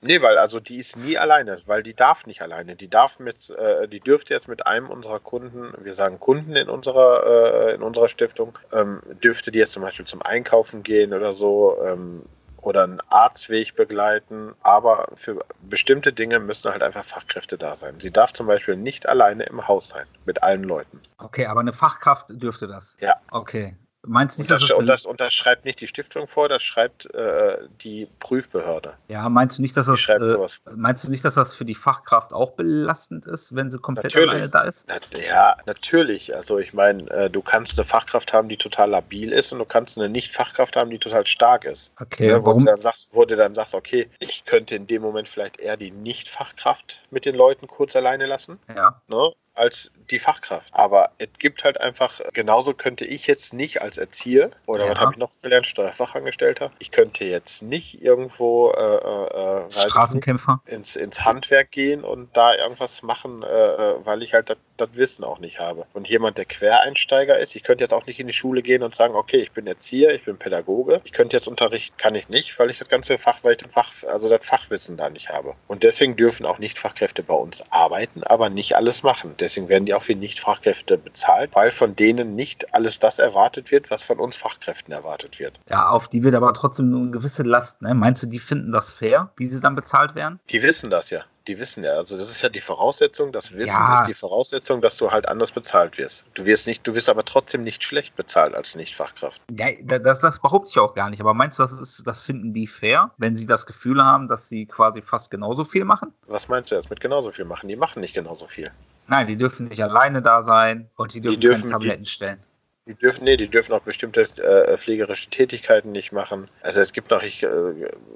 Nee, weil also die ist nie alleine, weil die darf nicht alleine. Die darf mit, äh, die dürfte jetzt mit einem unserer Kunden, wir sagen Kunden in unserer, äh, in unserer Stiftung, ähm, dürfte die jetzt zum Beispiel zum Einkaufen gehen oder so ähm, oder einen Arztweg begleiten. Aber für bestimmte Dinge müssen halt einfach Fachkräfte da sein. Sie darf zum Beispiel nicht alleine im Haus sein mit allen Leuten. Okay, aber eine Fachkraft dürfte das. Ja. Okay. Meinst du Und nicht, dass das, das, und, das, und das schreibt nicht die Stiftung vor, das schreibt äh, die Prüfbehörde. ja, meinst du nicht, dass das äh, meinst du nicht, dass das für die Fachkraft auch belastend ist, wenn sie komplett Natürlich. alleine da ist? Na, Ja, natürlich. Also ich meine, äh, du kannst eine Fachkraft haben, die total labil ist und du kannst eine Nicht-Fachkraft haben, die total stark ist. Okay, Ne, wo, du warum? dann sagst, wo du dann sagst, okay, ich könnte in dem Moment vielleicht eher die Nicht-Fachkraft mit den Leuten kurz alleine lassen, Ja. ne, als die Fachkraft. Aber es gibt halt einfach, genauso könnte ich jetzt nicht als Erzieher, oder Ja. was habe ich noch gelernt, Steuerfachangestellter, ich könnte jetzt nicht irgendwo äh, äh, äh, ich nicht, Straßenkämpfer? ins, ins Handwerk gehen und da irgendwas machen, äh, äh, weil ich halt das- Wissen auch nicht habe. Und jemand, der Quereinsteiger ist, ich könnte jetzt auch nicht in die Schule gehen und sagen, okay, ich bin Erzieher, ich bin Pädagoge, ich könnte jetzt unterrichten, kann ich nicht, weil ich das ganze Fach, weil ich das Fach, also das Fachwissen da nicht habe. Und deswegen dürfen auch Nicht-Fachkräfte bei uns arbeiten, aber nicht alles machen. Deswegen werden die auch wie Nicht-Fachkräfte bezahlt, weil von denen nicht alles das erwartet wird, was von uns Fachkräften erwartet wird. Ja, auf die wird aber trotzdem nur eine gewisse Last. Ne? Meinst du, die finden das fair, wie sie dann bezahlt werden? Die wissen das ja. Die wissen ja. Also das ist ja die Voraussetzung. Das Wissen Ja. ist die Voraussetzung, dass du halt anders bezahlt wirst. Du wirst nicht, du wirst aber trotzdem nicht schlecht bezahlt als Nicht-Fachkraft. Ja, da- das, das behaupte ich auch gar nicht. Aber meinst du, das, ist, das finden die fair, wenn sie das Gefühl haben, dass sie quasi fast genauso viel machen? Was meinst du jetzt mit genauso viel machen? Die machen nicht genauso viel. Nein, die dürfen nicht alleine da sein und die dürfen, dürfen- keine Tabletten stellen. Die dürfen, nee, die dürfen auch bestimmte äh, pflegerische Tätigkeiten nicht machen. Also es gibt noch, ich, äh,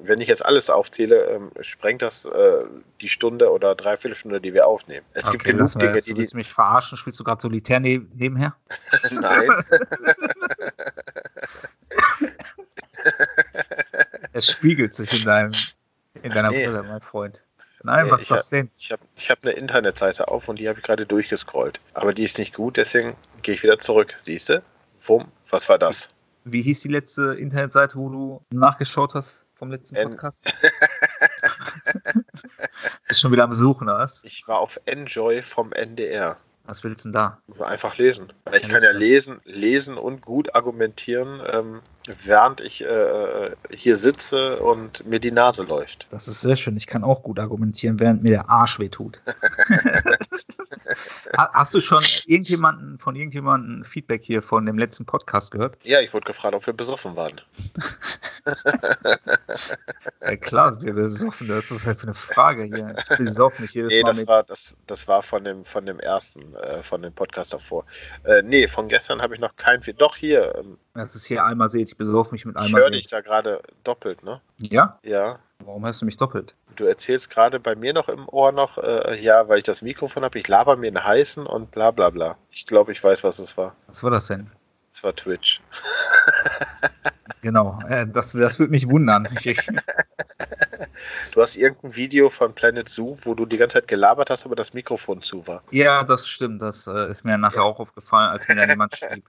wenn ich jetzt alles aufzähle, ähm, sprengt das äh, die Stunde oder Dreiviertelstunde, die wir aufnehmen. Es gibt genug Dinge, jetzt. die Du die. willst mich verarschen? Spielst du gerade Solitär ne nebenher? Nein, Es spiegelt sich in deinem in deiner Nee. Brille, mein Freund. Nein, Nee, was ist das denn? ich habe ich hab eine Internetseite auf und die habe ich gerade durchgescrollt. Aber die ist nicht gut, deswegen gehe ich wieder zurück. Siehst du? Wumm, was war das? Wie hieß die letzte Internetseite, wo du nachgeschaut hast vom letzten En- Podcast? Ist schon wieder am Suchen, oder was? Ich war auf Enjoy vom NDR. Was willst du denn da? Einfach lesen. Ich kann ja lesen, lesen und gut argumentieren, ähm, während ich äh, hier sitze und mir die Nase läuft. Das ist sehr schön. Ich kann auch gut argumentieren, während mir der Arsch wehtut. Ha- Hast du schon irgendjemanden von irgendjemandem Feedback hier von dem letzten Podcast gehört? Ja, ich wurde gefragt, ob wir besoffen waren. Ja, klar, sind wir besoffen. Das ist halt für eine Frage hier. Ich besoffen mich jedes Nee, Mal das mit. war, das, das war von dem, von dem ersten, äh, von dem Podcast davor. Äh, nee, von gestern habe ich noch kein Fe- Doch, hier, ähm, Das ist hier einmal seht. Ich besoffen mich mit ich einmal höre dich da gerade doppelt, ne? Ja? Ja. Warum hörst du mich doppelt? Du erzählst gerade bei mir noch im Ohr noch, äh, ja, weil ich das Mikrofon habe, ich laber mir einen heißen und bla bla bla. Ich glaube, ich weiß, was es war. Was war das denn? Es war Twitch. Genau, äh, das, das würde mich wundern. Du hast irgendein Video von Planet Zoo, wo du die ganze Zeit gelabert hast, aber das Mikrofon zu war. ja, das stimmt. Das äh, ist mir nachher auch aufgefallen, als mir dann jemand schrieb.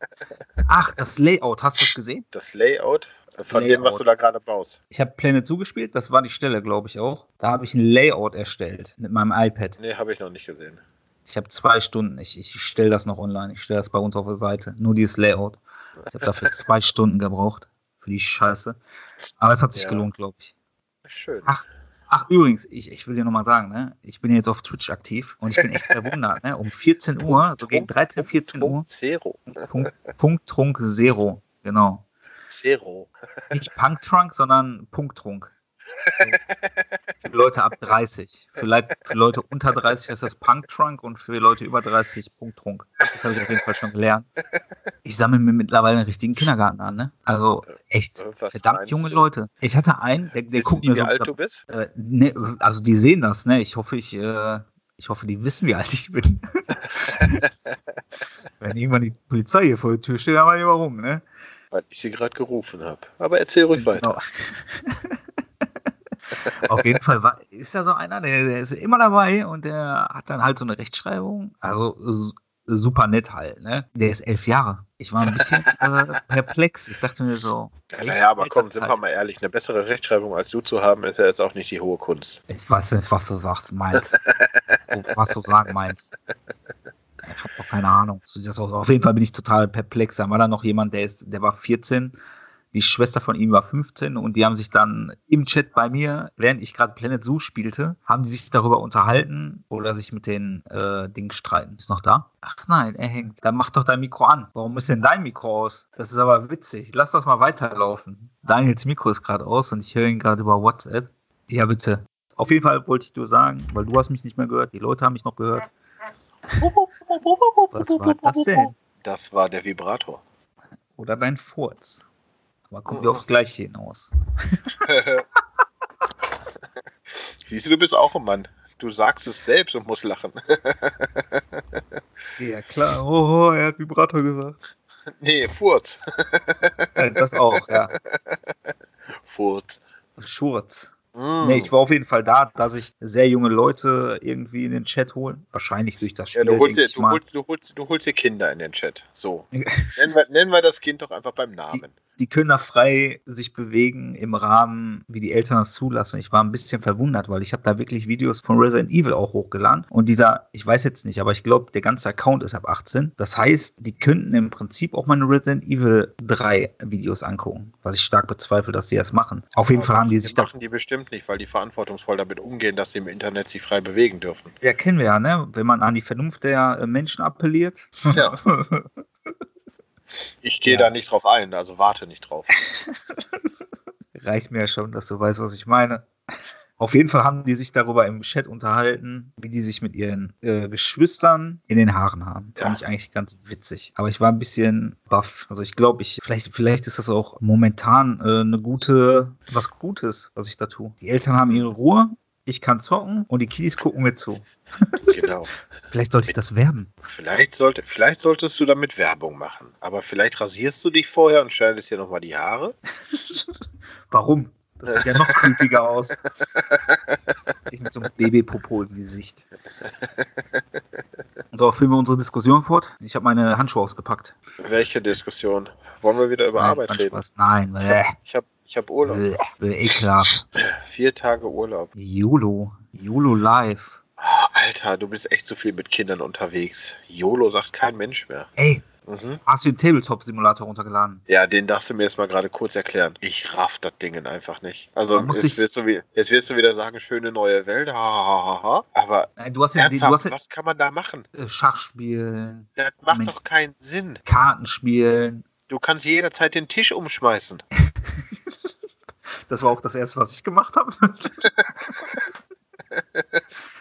Ach, das Layout, hast du das gesehen? Das Layout, Von dem, was du da gerade baust. Ich habe Pläne zugespielt, das war die Stelle, glaube ich auch. Da habe ich ein Layout erstellt mit meinem iPad. Nee, habe ich noch nicht gesehen. Ich habe zwei Stunden, ich, ich stelle das noch online, ich stelle das bei uns auf der Seite. Nur dieses Layout. Ich habe dafür zwei Stunden gebraucht. Für die Scheiße. Aber es hat sich ja. gelohnt, glaube ich. Schön. Ach, ach übrigens, ich, ich will dir nochmal sagen, ne? ich bin jetzt auf Twitch aktiv und ich bin echt verwundert. Ne? Um 14 Uhr, so gegen 13, 14 Uhr. Punkt Zero. Punkt, Punkt Trunk Zero, genau. Zero. Nicht Punk Trunk, sondern Punkttrunk. für Leute ab 30. Vielleicht für Leute unter 30 ist das Punk Trunk und für Leute über 30 Punkt Trunk. Das habe ich auf jeden Fall schon gelernt. Ich sammle mir mittlerweile einen richtigen Kindergarten an, ne? Also echt Was verdammt junge du? Leute. Ich hatte einen, der, der guckt mir. Wie so, alt du bist? Äh, ne, also die sehen das, ne? Ich hoffe, ich, äh, ich hoffe, die wissen, wie alt ich bin. Wenn irgendwann die Polizei hier vor der Tür steht, dann mal warum, ne? Weil ich sie gerade gerufen habe. Aber erzähl ruhig genau. weiter. Auf jeden Fall war, ist ja so einer, der, der, ist immer dabei und der hat dann halt so eine Rechtschreibung. Also super nett halt, ne? Der ist elf Jahre. Ich war ein bisschen äh, perplex. Ich dachte mir so. Ja, naja, aber komm, sind wir mal ehrlich, eine bessere Rechtschreibung als du zu haben, ist ja jetzt auch nicht die hohe Kunst. Ich weiß nicht, was du sagst, meinst. was du sagen meinst. Ich habe doch keine Ahnung. Auf jeden Fall bin ich total perplex. Da war da noch jemand, der ist, der war 14 die Schwester von ihm war 15 und die haben sich dann im Chat bei mir, während ich gerade Planet Zoo spielte, haben die sich darüber unterhalten oder sich mit den äh, Dingen streiten. Ist noch da? Ach nein, er hängt. Dann mach doch dein Mikro an. Warum ist denn dein Mikro aus? Das ist aber witzig. Lass das mal weiterlaufen. Daniels Mikro ist gerade aus und ich höre ihn gerade über WhatsApp. Ja, bitte. Auf jeden Fall wollte ich nur sagen, weil du hast mich nicht mehr gehört, die Leute haben mich noch gehört. Was war das denn? Das war der Vibrator. Oder dein Furz. Aber kommen wir aufs Gleiche hinaus. Siehst du, du bist auch ein Mann. Du sagst es selbst und musst lachen. ja, klar. Oh, er hat Vibrator gesagt. Nee, Furz. das auch, ja. Furz. Schurz. Mm. Nee, ich war auf jeden Fall da, dass ich sehr junge Leute irgendwie in den Chat holen. Wahrscheinlich durch das Spiel. Ja, du, holst dir, du, holst, du, holst, du holst dir Kinder in den Chat. So. nennen, wir, nennen wir das Kind doch einfach beim Namen. Die, können da frei sich bewegen im Rahmen, wie die Eltern das zulassen. Ich war ein bisschen verwundert, weil ich habe da wirklich Videos von Resident Evil auch hochgeladen. Und dieser, ich weiß jetzt nicht, aber ich glaube, der ganze Account ist ab 18. Das heißt, die könnten im Prinzip auch meine Resident Evil 3 Videos angucken, was ich stark bezweifle, dass sie das machen. Auf jeden Fall haben die sich da. machen die bestimmt nicht, weil die verantwortungsvoll damit umgehen, dass sie im Internet sich frei bewegen dürfen. Ja, kennen wir ja, ne? Wenn man an die Vernunft der äh, Menschen appelliert. Ja. Ich gehe ja. da nicht drauf ein, also warte nicht drauf. Reicht mir ja schon, dass du weißt, was ich meine. Auf jeden Fall haben die sich darüber im Chat unterhalten, wie die sich mit ihren äh, Geschwistern in den Haaren haben. Ja. Fand ich eigentlich ganz witzig. Aber ich war ein bisschen baff. Also ich glaube, ich, vielleicht, vielleicht ist das auch momentan äh, eine gute, was Gutes, was ich da tue. Die Eltern haben ihre Ruhe, ich kann zocken und die Kiddies gucken mir zu. Genau. vielleicht sollte ich das werben. Vielleicht, sollte, vielleicht solltest du damit Werbung machen. Aber vielleicht rasierst du dich vorher und schneidest dir nochmal die Haare. Warum? Das sieht ja noch creepiger aus. Ich mit so einem Babypopo im Gesicht. Und so, führen wir unsere Diskussion fort. Ich habe meine Handschuhe ausgepackt. Welche Diskussion? Wollen wir wieder über Nein, Arbeit reden? Nein, ich habe ich hab Urlaub. Ekelhaft. Vier Tage Urlaub. YOLO. YOLO live. Oh, Alter, du bist echt zu viel mit Kindern unterwegs. YOLO sagt kein Mensch mehr. Ey, mhm. hast du den Tabletop-Simulator runtergeladen? Ja, den darfst du mir jetzt mal gerade kurz erklären. Ich raff das Ding einfach nicht. Also, jetzt wirst, du, jetzt wirst, du, wieder sagen, schöne neue Welt, ha, ha, ha, aber Nein, du hast ja, ernsthaft, du hast ja, was kann man da machen? Äh, Schach spielen. Das macht doch keinen Sinn. Karten spielen. Du kannst jederzeit den Tisch umschmeißen. das war auch das Erste, was ich gemacht habe.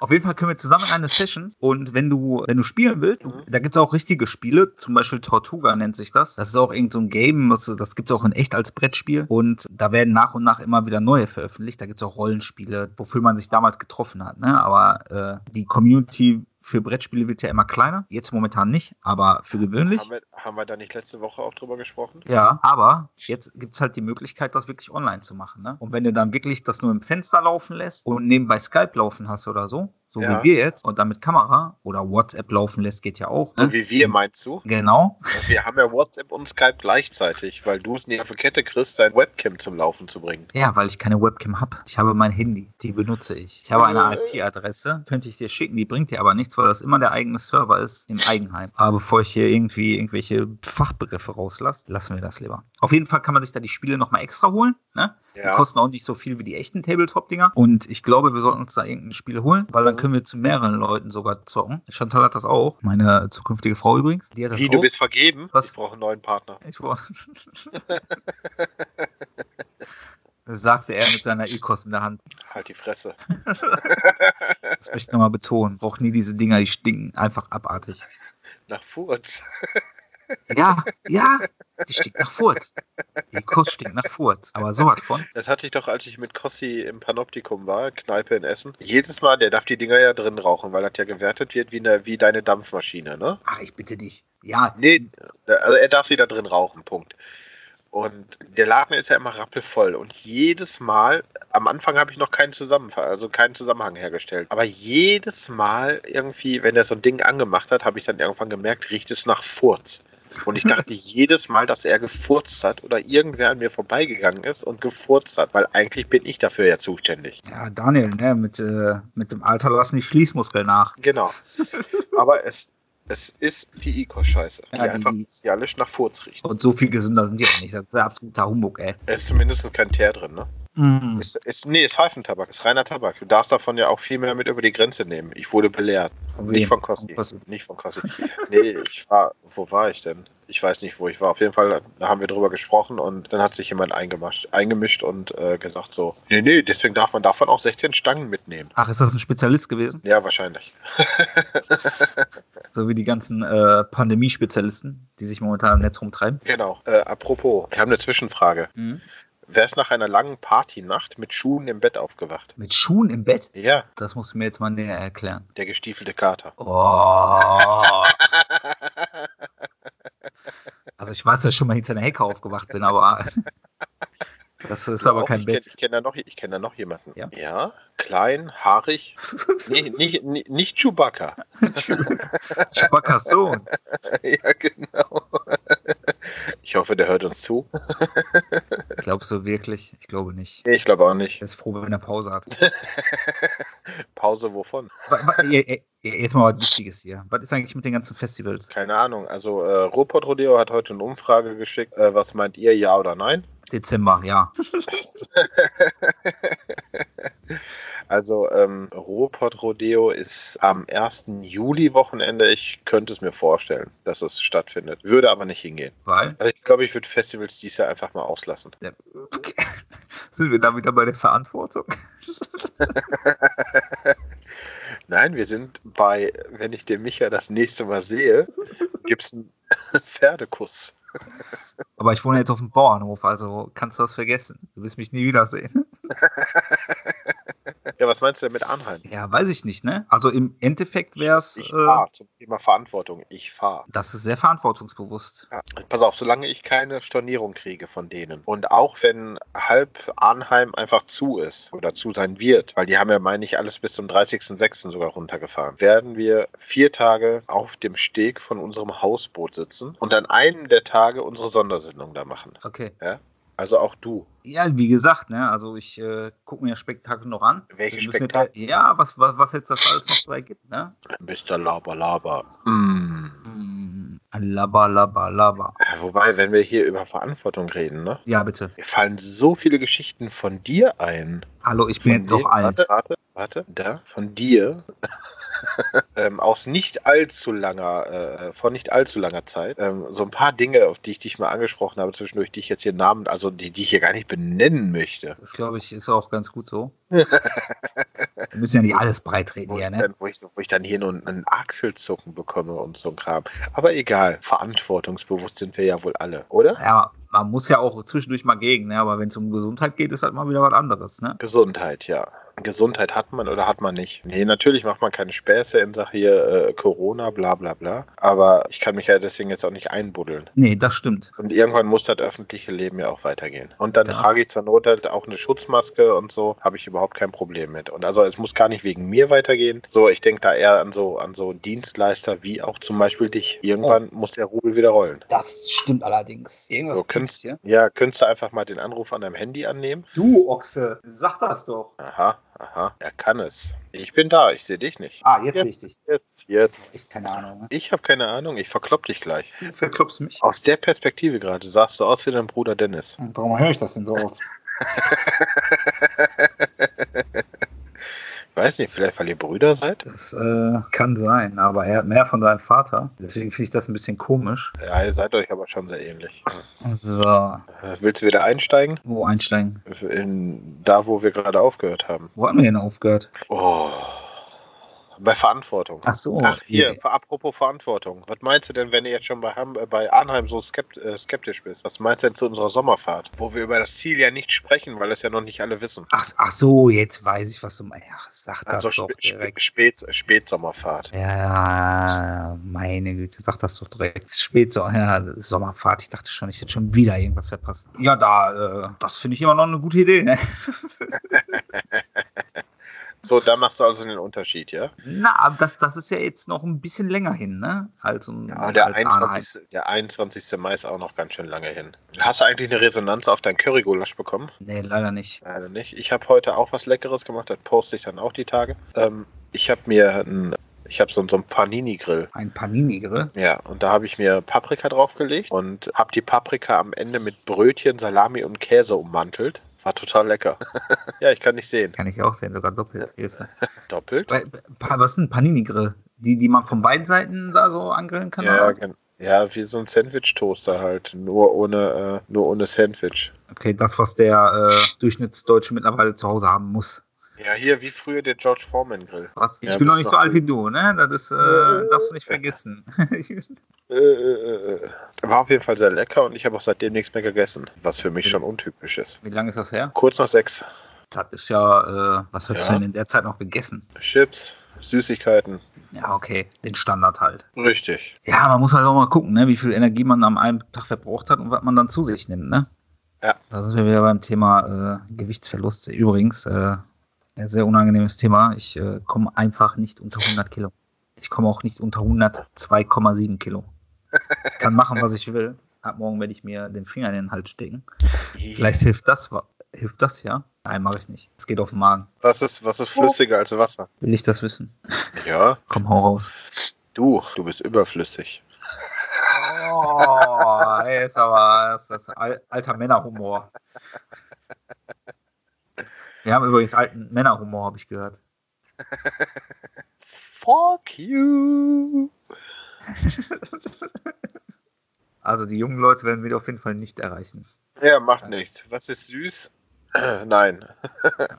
Auf jeden Fall können wir zusammen eine Session und wenn du, wenn du spielen willst, mhm. da gibt es auch richtige Spiele, zum Beispiel Tortuga nennt sich das. Das ist auch irgend so ein Game, das, gibt es auch in echt als Brettspiel und da werden nach und nach immer wieder neue veröffentlicht. Da gibt es auch Rollenspiele, wofür man sich damals getroffen hat. Ne? Aber äh, die Community für Brettspiele wird ja immer kleiner. Jetzt momentan nicht, aber für gewöhnlich. Haben wir, haben wir da nicht letzte Woche auch drüber gesprochen? Ja, aber jetzt gibt es halt die Möglichkeit, das wirklich online zu machen. Ne? Und wenn du dann wirklich das nur im Fenster laufen lässt und nebenbei Skype laufen hast oder so, so Ja. wie wir jetzt, und dann mit Kamera oder WhatsApp laufen lässt, geht ja auch. So Ne? wie wir, meinst du? Genau. Also wir haben ja WhatsApp und Skype gleichzeitig, weil du es nie auf die Kette kriegst, dein Webcam zum Laufen zu bringen. Ja, weil ich keine Webcam habe. Ich habe mein Handy, die benutze ich. Ich habe eine Äh. IP-Adresse, könnte ich dir schicken, die bringt dir aber nichts, weil das immer der eigene Server ist im Eigenheim. Aber bevor ich hier irgendwie irgendwelche Fachbegriffe rauslasse, lassen wir das lieber. Auf jeden Fall kann man sich da die Spiele nochmal extra holen. Ne? Die Ja. kosten auch nicht so viel wie die echten Tabletop-Dinger. Und ich glaube, wir sollten uns da irgendein Spiel holen, weil dann Mhm. können wir zu mehreren Leuten sogar zocken. Chantal hat das auch. Meine zukünftige Frau übrigens. Die hat das Wie, auch. du bist vergeben? Was? Ich brauche einen neuen Partner. Ich. Das sagte er mit seiner E-Kost in der Hand. Halt die Fresse. Das möchte ich nochmal betonen. Braucht nie diese Dinger, die stinken einfach abartig. Nach Furz. Ja, ja, die stinkt nach Furz. Die Kost stinkt nach Furz. Aber sowas von. Das hatte ich doch, als ich mit Kossi im Panoptikum war, Kneipe in Essen. Jedes Mal, der darf die Dinger ja drin rauchen, weil das ja gewertet wird wie, eine, wie deine Dampfmaschine, ne? Ach, ich bitte dich. Ja, Nee, also er darf sie da drin rauchen, Punkt. Und der Laden ist ja immer rappelvoll. Und jedes Mal, am Anfang habe ich noch keinen Zusammenfall, also keinen Zusammenhang hergestellt. Aber jedes Mal irgendwie, wenn er so ein Ding angemacht hat, habe ich dann irgendwann gemerkt, riecht es nach Furz. Und ich dachte jedes Mal, dass er gefurzt hat oder irgendwer an mir vorbeigegangen ist und gefurzt hat, weil eigentlich bin ich dafür ja zuständig. ja Daniel, ne, mit, äh, mit dem Alter lassen die Schließmuskeln nach. Genau. Aber es, es ist die Icos-Scheiße, die Ja, die- einfach bestialisch nach Furz riecht. Und so viel gesünder sind die auch nicht. Das ist absoluter Humbug, ey. Es ist zumindest kein Teer drin, ne? Mm. Ist, ist, nee, ist Pfeifentabak, ist reiner Tabak. Du darfst davon ja auch viel mehr mit über die Grenze nehmen. Ich wurde belehrt. Von Nicht von Kossi. Nicht von Kossi. Nee, ich war, wo war ich denn? Ich weiß nicht, wo ich war. Auf jeden Fall da haben wir drüber gesprochen und dann hat sich jemand eingemischt, eingemischt und äh, gesagt so, nee, nee, deswegen darf man davon auch 16 Stangen mitnehmen. Ach, ist das ein Spezialist gewesen? Ja, wahrscheinlich. So wie die ganzen äh, Pandemie-Spezialisten, die sich momentan im Netz rumtreiben. Genau. Äh, apropos, wir haben eine Zwischenfrage. Mhm. Wer ist nach einer langen Partynacht mit Schuhen im Bett aufgewacht? Mit Schuhen im Bett? Ja, Das musst du mir jetzt mal näher erklären. der gestiefelte Kater. Oh. Also ich weiß, dass ich schon mal hinter einer Hecke aufgewacht bin, aber das ist aber Auch, kein ich Bett. Kenn, ich kenne da, noch- ich kenn da noch jemanden. Ja? klein, haarig. nee, nicht, nicht, nicht Chewbacca. Chewbacca's Sohn. ja, genau. Ich hoffe, der hört uns zu. Glaubst du wirklich? Ich glaube nicht. Nee, ich glaube auch nicht. Er ist froh, wenn er Pause hat. Pause wovon? Eh, eh, eh, Jetzt mal was Wichtiges hier. Was ist eigentlich mit den ganzen Festivals? Keine Ahnung. Also, äh, Ruhrpott Rodeo hat heute eine Umfrage geschickt. Äh, was meint ihr, ja oder nein? Dezember, ja. Also, ähm, Ruhrpott Rodeo ist am 1. Juli-Wochenende. Ich könnte es mir vorstellen, dass es stattfindet. Würde aber nicht hingehen. Weil? Also, ich glaube, ich würde Festivals dies Jahr einfach mal auslassen. Der, sind wir da wieder bei der Verantwortung? Nein, wir sind bei, wenn ich den Micha das nächste Mal sehe, gibt es einen Pferdekuss. Aber ich wohne jetzt auf dem Bauernhof, also kannst du das vergessen. Du wirst mich nie wiedersehen. Ja, was meinst du denn mit Arnheim? Ja, weiß ich nicht, ne? Also im Endeffekt wäre es, Ich äh, fahre zum Thema Verantwortung. Ich fahre. das ist sehr verantwortungsbewusst. Ja. Pass auf, solange ich keine Stornierung kriege von denen und auch wenn halb Arnheim einfach zu ist oder zu sein wird, weil die haben ja, meine ich, alles bis zum 30.06. sogar runtergefahren, werden wir vier Tage auf dem Steg von unserem Hausboot sitzen und an einem der Tage unsere Sondersendung da machen. Okay. Also auch du. Ja, wie gesagt, ne? Also ich äh, gucke mir Spektakel noch an. Welche Spektakel? Ja, was, was, was jetzt das alles noch dabei gibt, ne? Mr. Laber Laber. Mm. Mm, laba. Ja, Wobei, wenn wir hier über Verantwortung reden, ne? Ja, bitte. Mir fallen so viele Geschichten von dir ein. Hallo, ich bin Von jetzt dem- alt. Warte, warte, da, von dir. ähm, aus nicht allzu langer, äh, vor nicht allzu langer Zeit. Ähm, so ein paar Dinge, auf die ich dich mal angesprochen habe, zwischendurch, die ich jetzt hier Namen, also die, die ich hier gar nicht benennen möchte. Das glaube ich ist auch ganz gut so. Wir müssen ja nicht alles breitreden hier, ne? dann, wo, ich, wo ich dann hier nur einen Achselzucken bekomme und so ein Kram. Aber egal, verantwortungsbewusst sind wir ja wohl alle, oder? Ja, man muss ja auch zwischendurch mal gegen, ne? Aber wenn es um Gesundheit geht, ist halt mal wieder was anderes, ne? Gesundheit, ja. Gesundheit hat man oder hat man nicht? Nee, natürlich macht man keine Späße in Sache hier äh, Corona, bla bla bla. Aber ich kann mich ja deswegen jetzt auch nicht einbuddeln. Nee, das stimmt. Und irgendwann muss das öffentliche Leben ja auch weitergehen. Und dann Das- trage ich zur Not halt auch eine Schutzmaske und so, habe ich überhaupt kein Problem mit. Und also es muss gar nicht wegen mir weitergehen. So, ich denke da eher an so, an so Dienstleister wie auch zum Beispiel dich. Irgendwann muss der Rubel wieder rollen. Das stimmt allerdings. Irgendwas So, könntest, hier. ja, könntest du einfach mal den Anruf an deinem Handy annehmen? Du, Ochse, sag das doch. Aha, aha, er kann es. Ich bin da, ich sehe dich nicht. Ah, jetzt Ja. richtig. Jetzt, jetzt. Echt keine Ahnung. Ne? Ich habe keine Ahnung, ich verklopp dich gleich. Du verklopfst mich. Aus der Perspektive gerade sahst du aus wie dein Bruder Dennis. Warum höre ich das denn so oft? Ich weiß nicht, vielleicht weil ihr Brüder seid? Das äh, kann sein, aber er hat mehr von seinem Vater. Deswegen finde ich das ein bisschen komisch. Ja, ihr seid euch aber schon sehr ähnlich. So, Äh, Willst du wieder einsteigen? wo einsteigen? In, da, wo wir gerade aufgehört haben. Wo haben wir denn aufgehört? Oh. Bei Verantwortung. Ach so. Ach, hier, apropos Verantwortung. Was meinst du denn, wenn du jetzt schon bei, Ham, äh, bei Arnheim so äh, skeptisch bist? Was meinst du denn zu unserer Sommerfahrt? Wo wir über das Ziel ja nicht sprechen, weil es ja noch nicht alle wissen. Ach, ach so, jetzt weiß ich, was du meinst. Ja, sag das Also doch Sp direkt. Spät Spätsommerfahrt. Ja, meine Güte, sag das doch direkt. Spät so, ja, Sommerfahrt. Ich dachte schon, ich hätte schon wieder irgendwas verpasst. Ja, da, äh, das finde ich immer noch eine gute Idee, ne? So, da machst du also den Unterschied, ja? Na, aber das, das ist ja jetzt noch ein bisschen länger hin, ne? Als, Ja, der, als Arnheim. 21. der 21. Mai ist auch noch ganz schön lange hin. Hast du eigentlich eine Resonanz auf dein Currygulasch bekommen? Nee, leider nicht. Leider nicht. Ich habe heute auch was Leckeres gemacht, das poste ich dann auch die Tage. Ähm, ich habe mir ein, ich habe so, so einen Panini-Grill. Ein Panini-Grill. Ja, und da habe ich mir Paprika draufgelegt und habe die Paprika am Ende mit Brötchen, Salami und Käse ummantelt. War total lecker. ja, ich kann nicht sehen. Kann ich auch sehen, sogar doppelt. Doppelt? Bei- Was ist ein Panini-Grill? Die, die man von beiden Seiten da so angrillen kann? Ja, ja, wie so ein Sandwich-Toaster halt. Nur ohne, äh, nur ohne Sandwich. Okay, das, was der äh, Durchschnittsdeutsche mittlerweile zu Hause haben muss. Ja, hier wie früher der George Foreman Grill. Was? Ich Ja, bin noch nicht noch so alt wie du, ne? Das ist, äh, darfst du nicht vergessen. Äh, äh, äh. War auf jeden Fall sehr lecker und ich habe auch seitdem nichts mehr gegessen, was für mich schon untypisch ist. wie lange ist das her? Kurz nach sechs. Das ist ja, äh, was hast Ja. du denn in der Zeit noch gegessen? Chips, Süßigkeiten. Ja, okay, den Standard halt. Richtig. Ja, man muss halt auch mal gucken, ne, wie viel Energie man am einen Tag verbraucht hat und was man dann zu sich nimmt, ne? Ja. Da sind wir wieder beim Thema äh, Gewichtsverlust. Übrigens, äh, ein sehr unangenehmes Thema. Ich äh, komme einfach nicht unter 100 Kilo. Ich komme auch nicht unter 102,7 Kilo. Ich kann machen, was ich will. Ab morgen werde ich mir den Finger in den Hals stecken. Vielleicht hilft das, hilft das ja. Nein, mache ich nicht. Es geht auf den Magen. Was ist, was ist flüssiger als Wasser? Will ich das wissen? Ja, Komm, hau raus. du, du bist überflüssig. Oh, ey, ist aber das ist al- alter Männerhumor. Wir haben übrigens alten Männerhumor, habe ich gehört. Fuck you. Also die jungen Leute werden wir auf jeden Fall nicht erreichen. Ja, macht nichts. Was ist süß? Nein.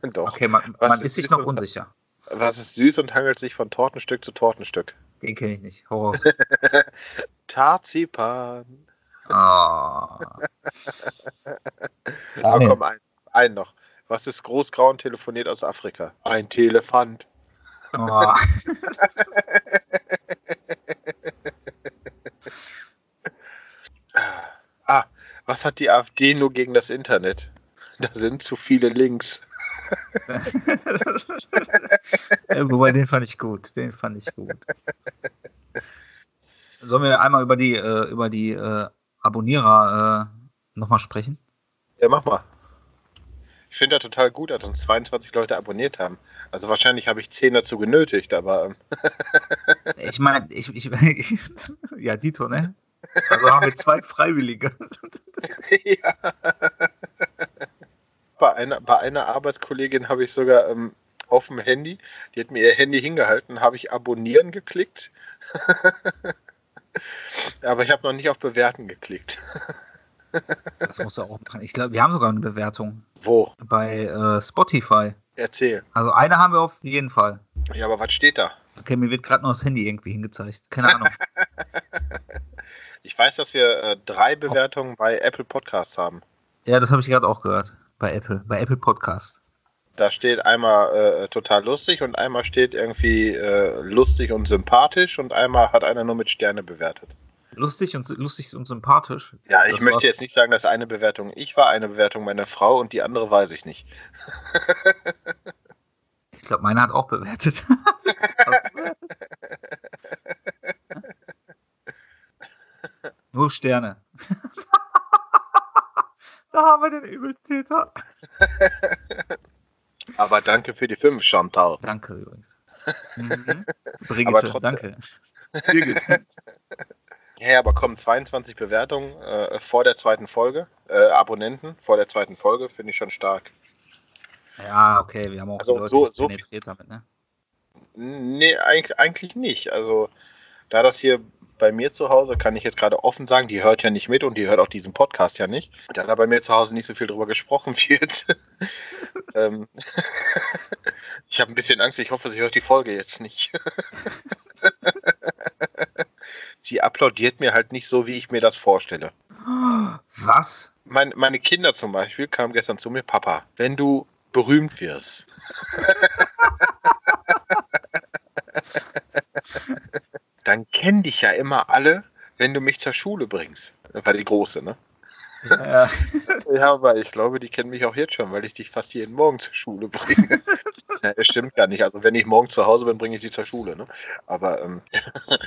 Doch. Okay, man, man ist ist sich noch unsicher. Was ist süß und hangelt sich von Tortenstück zu Tortenstück? Den kenne ich nicht. Raus. Tarzipan. Oh. Ja, Oh, nee. komm, ein, ein noch. Was ist großgrau und telefoniert aus Afrika? Ein Telefant. oh. Ah, was hat die AfD nur gegen das Internet? Da sind zu viele Links. Ja, Wobei, den fand ich gut. Den fand ich gut. Sollen wir einmal über die, äh, über die äh, Abonnierer äh, nochmal sprechen? Ja, mach mal. Ich finde das total gut, dass uns 22 Leute abonniert haben. Also wahrscheinlich habe ich 10 dazu genötigt, aber ähm, Ich meine, ich, ich, ja, Dito, ne? Also haben wir zwei Freiwillige. ja. Bei einer, bei einer Arbeitskollegin habe ich sogar ähm, auf dem Handy, die hat mir ihr Handy hingehalten, habe ich abonnieren geklickt. aber ich habe noch nicht auf Bewerten geklickt. Das musst du auch machen. Ich glaube, wir haben sogar eine Bewertung Wo? bei äh, Spotify. Erzähl. Also eine haben wir auf jeden Fall. Ja, aber was steht da? Okay, mir wird gerade noch das Handy irgendwie hingezeigt. Keine Ahnung. Ich weiß, dass wir äh, drei Bewertungen bei Apple Podcasts haben. ja, das habe ich gerade auch gehört. Bei Apple. Bei Apple Podcast. Da steht einmal äh, total lustig und einmal steht irgendwie äh, lustig und sympathisch und einmal hat einer nur mit Sterne bewertet. Lustig und lustig und sympathisch. Ja, ich Das möchte jetzt nicht sagen, dass eine Bewertung ich war, eine Bewertung meine Frau und die andere weiß ich nicht. Ich glaube, meiner hat auch bewertet. Nur Sterne. da haben wir den Übeltäter. Aber danke für die fünf, Chantal. Danke übrigens. Mhm. Brigitte, trotzdem- danke. Birgit. Ja, aber kommen 22 Bewertungen äh, vor der zweiten Folge, äh, Abonnenten vor der zweiten Folge, finde ich schon stark. Ja, okay, wir haben auch Also Leute so- so- penetriert damit, ne? Nee, eigentlich, eigentlich nicht. Also, da das hier bei mir zu Hause, kann ich jetzt gerade offen sagen, die hört ja nicht mit und die hört auch diesen Podcast ja nicht. Da da bei mir zu Hause nicht so viel drüber gesprochen wird. ähm, ich habe ein bisschen Angst, ich hoffe, sie hört die Folge jetzt nicht. sie applaudiert mir halt nicht so, wie ich mir das vorstelle. Was? Mein, meine Kinder zum Beispiel kamen gestern zu mir, Papa, wenn du berühmt wirst, dann kennen dich ja immer alle, wenn du mich zur Schule bringst. Das war die große, ne? Ja, Ja, aber ich glaube, die kennen mich auch jetzt schon, weil ich dich fast jeden Morgen zur Schule bringe. ja, das stimmt gar nicht. Also wenn ich morgen zu Hause bin, bringe ich sie zur Schule. Ne? Aber ähm,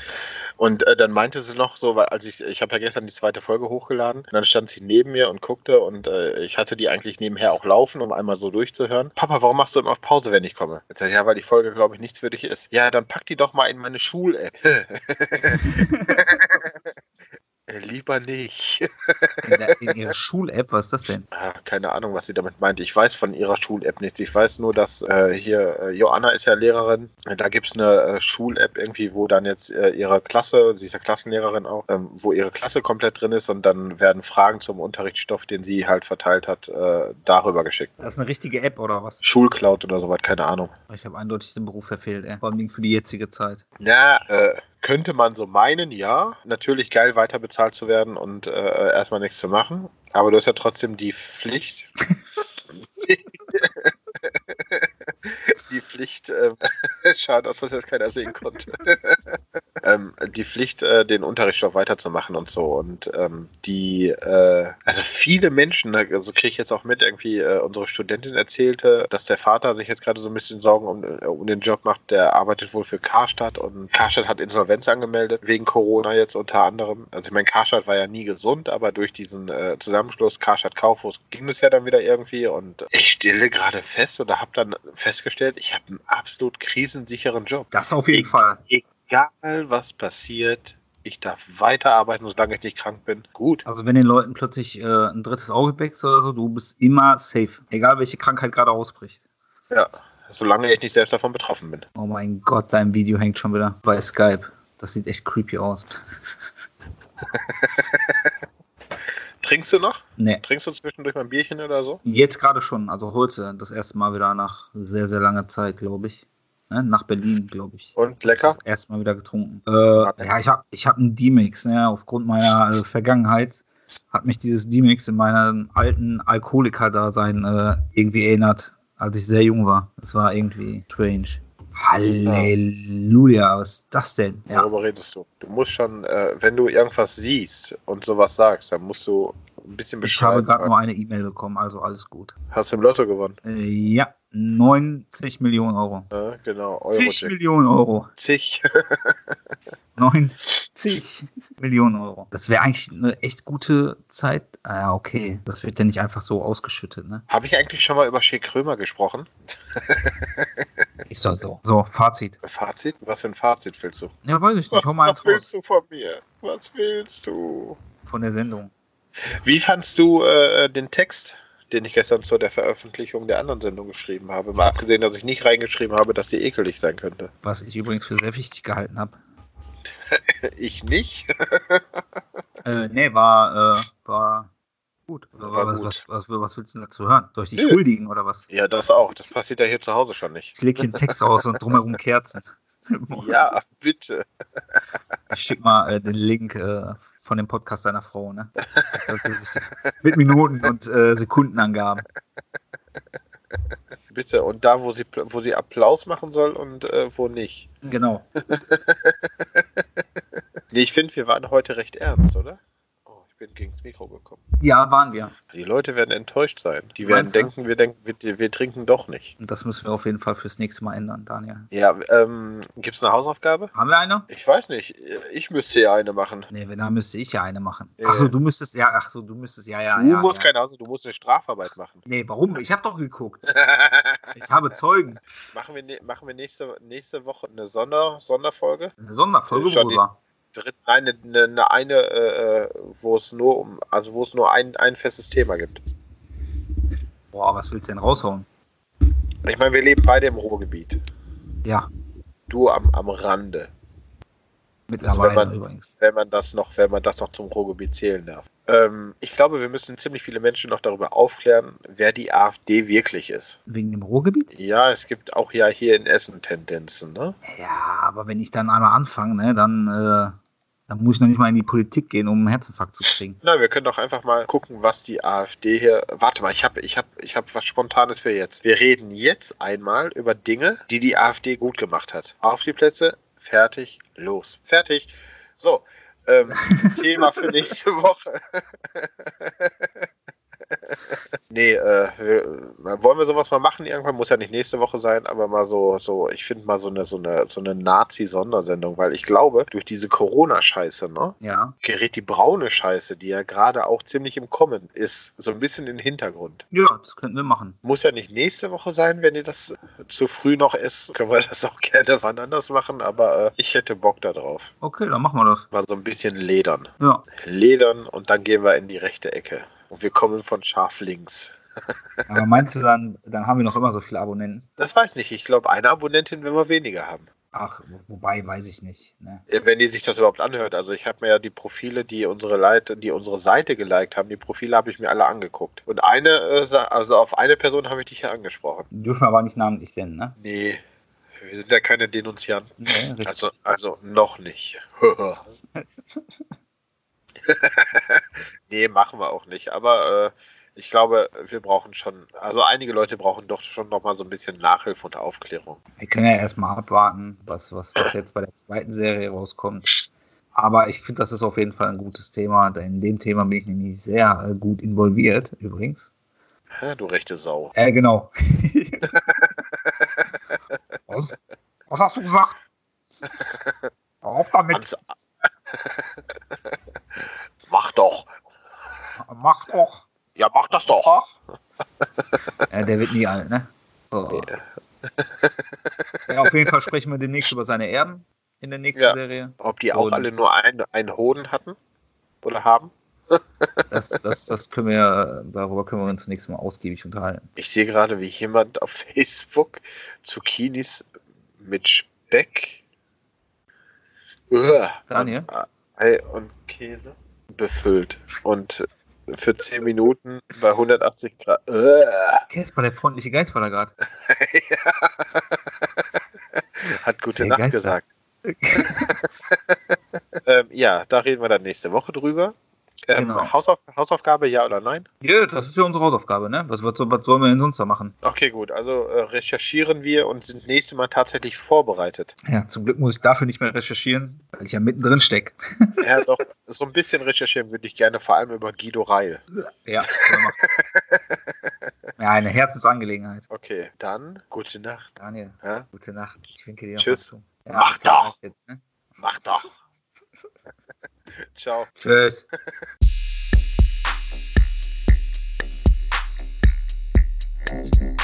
und äh, dann meinte sie noch so, weil als ich, ich habe ja gestern die zweite Folge hochgeladen, und dann stand sie neben mir und guckte und äh, ich hatte die eigentlich nebenher auch laufen, um einmal so durchzuhören. Papa, warum machst du immer auf Pause, wenn ich komme? Ich sag, ja, weil die Folge, glaube ich, nichts für dich ist. Ja, dann pack die doch mal in meine Schul-App. Äh, Lieber nicht. in, der, in ihrer Schul-App, was ist das denn? Ah, keine Ahnung, was sie damit meint. Ich weiß von ihrer Schul-App nichts. Ich weiß nur, dass äh, hier äh, Joanna ist ja Lehrerin. Da gibt es eine äh, Schul-App irgendwie, wo dann jetzt äh, ihre Klasse, sie ist ja Klassenlehrerin auch, ähm, wo ihre Klasse komplett drin ist und dann werden Fragen zum Unterrichtsstoff, den sie halt verteilt hat, äh, darüber geschickt. Das ist eine richtige App oder was? Schulcloud oder sowas, keine Ahnung. Ich habe eindeutig den Beruf verfehlt, ey. Vor allem für die jetzige Zeit. Ja, äh, könnte man so meinen, ja. Natürlich geil, weiter bezahlt zu werden und äh, erstmal nichts zu machen. Aber du hast ja trotzdem die Pflicht. die Pflicht, ähm, schade, dass das jetzt keiner sehen konnte. ähm, die Pflicht, äh, den Unterrichtsstoff weiterzumachen und so. Und ähm, die, äh, also viele Menschen, ne, also kriege ich jetzt auch mit, irgendwie äh, unsere Studentin erzählte, dass der Vater sich jetzt gerade so ein bisschen Sorgen um, äh, um den Job macht. Der arbeitet wohl für Karstadt und Karstadt hat Insolvenz angemeldet, wegen Corona jetzt unter anderem. Also ich meine, Karstadt war ja nie gesund, aber durch diesen äh, Zusammenschluss Karstadt Kaufhaus ging es ja dann wieder irgendwie und ich stelle gerade fest oder habe dann festgestellt, ich habe einen absolut krisensicheren Job. Das auf jeden Ich- Fall. Egal was passiert, ich darf weiterarbeiten, solange ich nicht krank bin. Gut. Also wenn den Leuten plötzlich äh, ein drittes Auge wächst oder so, du bist immer safe. Egal welche Krankheit gerade ausbricht. Ja, solange ich nicht selbst davon betroffen bin. Oh mein Gott, dein Video hängt schon wieder bei Skype. Das sieht echt creepy aus. Trinkst du noch? Nee. Trinkst du zwischendurch mal ein Bierchen oder so? Jetzt gerade schon, also heute, das erste Mal wieder nach sehr, sehr langer Zeit, glaube ich. Ne? Nach Berlin, glaube ich. Und lecker? Das erste Mal wieder getrunken. Äh, ja, ich habe ich hab einen D-Mix, ne? aufgrund meiner äh, Vergangenheit hat mich dieses D-Mix in meinem alten Alkoholiker-Dasein äh, irgendwie erinnert, als ich sehr jung war. Das war irgendwie strange. Halleluja, was ist das denn? Ja, Worüber redest du? Du musst schon, äh, wenn du irgendwas siehst und sowas sagst, dann musst du ein bisschen ich habe beschreiben. gerade nur eine E-Mail bekommen, also alles gut. Hast du im Lotto gewonnen? Äh, ja, 90 Millionen Euro. Ja, genau, 10 Euro-Check. Millionen Euro. Zig. 90 Millionen Euro. Das wäre eigentlich eine echt gute Zeit. Ah, ja, okay. Das wird ja nicht einfach so ausgeschüttet, ne? Habe ich eigentlich schon mal über Shea Krömer gesprochen? Ist doch so. So, Fazit. Fazit? Was für ein Fazit willst du? Ja, weiß ich nicht. Was, was willst du von mir? Was willst du? von der Sendung. Wie fandst du äh, den Text, den ich gestern zu der Veröffentlichung der anderen Sendung geschrieben habe? Mal abgesehen, dass ich nicht reingeschrieben habe, dass sie ekelig sein könnte. Was ich übrigens für sehr wichtig gehalten habe. Ich nicht. Äh, nee, war, äh, war gut. War was, gut. Was, was, was, willst du denn dazu hören? Soll ich dich Nö. huldigen oder was? Ja, das auch. Das passiert ja hier zu Hause schon nicht. Ich leg den Text aus und drumherum Kerzen. Ja, bitte. Ich schick mal äh, den Link äh, von dem Podcast deiner Frau, ne? Mit Minuten und äh, Sekundenangaben. Bitte. Und da, wo sie, wo sie Applaus machen soll und äh, wo nicht. Genau. Nee, ich finde, wir waren heute recht ernst, oder? Ich bin gegens Mikro gekommen. Ja, waren wir. Die Leute werden enttäuscht sein. Die werden Meinst denken, wir denken, wir, wir trinken doch nicht. Und das müssen wir auf jeden Fall fürs nächste Mal ändern, Daniel. Ja, ähm, gibt's eine Hausaufgabe? Haben wir eine? Ich weiß nicht. Ich müsste ja eine machen. Nee, wenn, dann müsste ich ja eine machen. Ja. Achso, du müsstest, ja, ach so, du müsstest, ja, ja, du ja. musst ja. keine Hausaufgabe, du musst eine Strafarbeit machen. Nee, warum? Ich habe doch geguckt. Ich habe Zeugen. machen wir, ne- machen wir nächste, nächste Woche eine Sonder, Sonderfolge? Eine Sonderfolge, Schon worüber? Dritt, nein, eine, eine, eine, eine äh, wo es nur um, also wo es nur ein, ein festes Thema gibt. Boah, was willst du denn raushauen? Ich meine, wir leben beide im Ruhrgebiet. Ja, Du am, am Rande. mittlerweile wenn man- übrigens. wenn man das noch, wenn man das noch zum Ruhrgebiet zählen darf. Ähm, ich glaube, wir müssen ziemlich viele Menschen noch darüber aufklären, wer die AfD wirklich ist. Wegen dem Ruhrgebiet? Ja, es gibt auch ja hier in Essen Tendenzen, ne? Ja, aber wenn ich dann einmal anfange, ne, dann, äh, dann muss ich noch nicht mal in die Politik gehen, um einen Herzinfarkt zu kriegen. Na, wir können doch einfach mal gucken, was die AfD hier. Warte mal, ich habe ich hab, ich hab was Spontanes für jetzt. Wir reden jetzt einmal über Dinge, die die AfD gut gemacht hat. Auf die Plätze, fertig, los. Fertig. So, ähm, Thema für nächste Woche. nee, äh, wir, wollen wir sowas mal machen irgendwann? Muss ja nicht nächste Woche sein, aber mal so, so ich finde mal so eine, so eine, so eine Nazi-Sondersendung, weil ich glaube, durch diese Corona-Scheiße, ne? Ja. gerät die braune Scheiße, die ja gerade auch ziemlich im Kommen ist, so ein bisschen in den Hintergrund. Ja, das könnten wir machen. Muss ja nicht nächste Woche sein, wenn ihr das zu früh noch ist. Können wir das auch gerne wann anders machen, aber äh, ich hätte Bock da drauf. Okay, dann machen wir das. Mal so ein bisschen ledern. Ja. Ledern und dann gehen wir in die rechte Ecke. Und wir kommen von scharf links. Aber meinst du dann, dann haben wir noch immer so viele Abonnenten? Das weiß nicht. Ich glaube, eine Abonnentin werden wir weniger haben. Ach, wo- wobei, weiß ich nicht. Ne? Wenn die sich das überhaupt anhört. Also ich habe mir ja die Profile, die unsere Leute, die unsere Seite geliked haben, die Profile habe ich mir alle angeguckt. Und eine, äh, also auf eine Person habe ich dich ja angesprochen. Dürfen wir aber nicht namentlich nennen, ne? Nee, wir sind ja keine Denunzianten. Nee. Also, also noch nicht. nee, machen wir auch nicht. Aber äh, ich glaube, wir brauchen schon, also einige Leute brauchen doch schon noch mal so ein bisschen Nachhilfe und Aufklärung. Wir können ja erstmal abwarten, was, was, was jetzt bei der zweiten Serie rauskommt. Aber ich finde, das ist auf jeden Fall ein gutes Thema. denn In dem Thema bin ich nämlich sehr äh, gut involviert, übrigens. Ja, du rechte Sau. Äh, genau. was? Was hast du gesagt? Auf damit. Ans mach doch. Mach doch. Ja, mach das doch. Ja, der wird nie alt, ne? So. Ja, auf jeden Fall sprechen wir demnächst über seine Erben in der nächsten Ja. Serie. Ob die auch Und- alle nur einen, einen Hoden hatten oder haben? Das, das, das können wir, darüber können wir uns nächstes Mal ausgiebig unterhalten. Ich sehe gerade, wie jemand auf Facebook Zucchinis mit Speck Uah. Daniel? und Ei und Käse befüllt. Und für 10 Minuten bei 180 Grad. Uah. Casper, der freundliche Geist war da gerade. Hat gute Nacht Geister. gesagt. ähm, ja, da reden wir dann nächste Woche drüber. Ähm, Genau. Hausauf Hausaufgabe, ja oder nein? Ja, das ist ja unsere Hausaufgabe, ne? Was, was, was sollen wir denn sonst da machen? Okay, gut. Also äh, recherchieren wir und sind nächstes Mal tatsächlich vorbereitet. Ja, zum Glück muss ich dafür nicht mehr recherchieren, weil ich ja mittendrin stecke. Ja, doch, so ein bisschen recherchieren würde ich gerne, vor allem über Guido Reil. Ja, ja, eine Herzensangelegenheit. Okay, dann gute Nacht. Daniel, Ja? gute Nacht. Ich winke dir Tschüss. zu. Mach doch. Jetzt, ne? Mach doch. Ciao. Tschüss.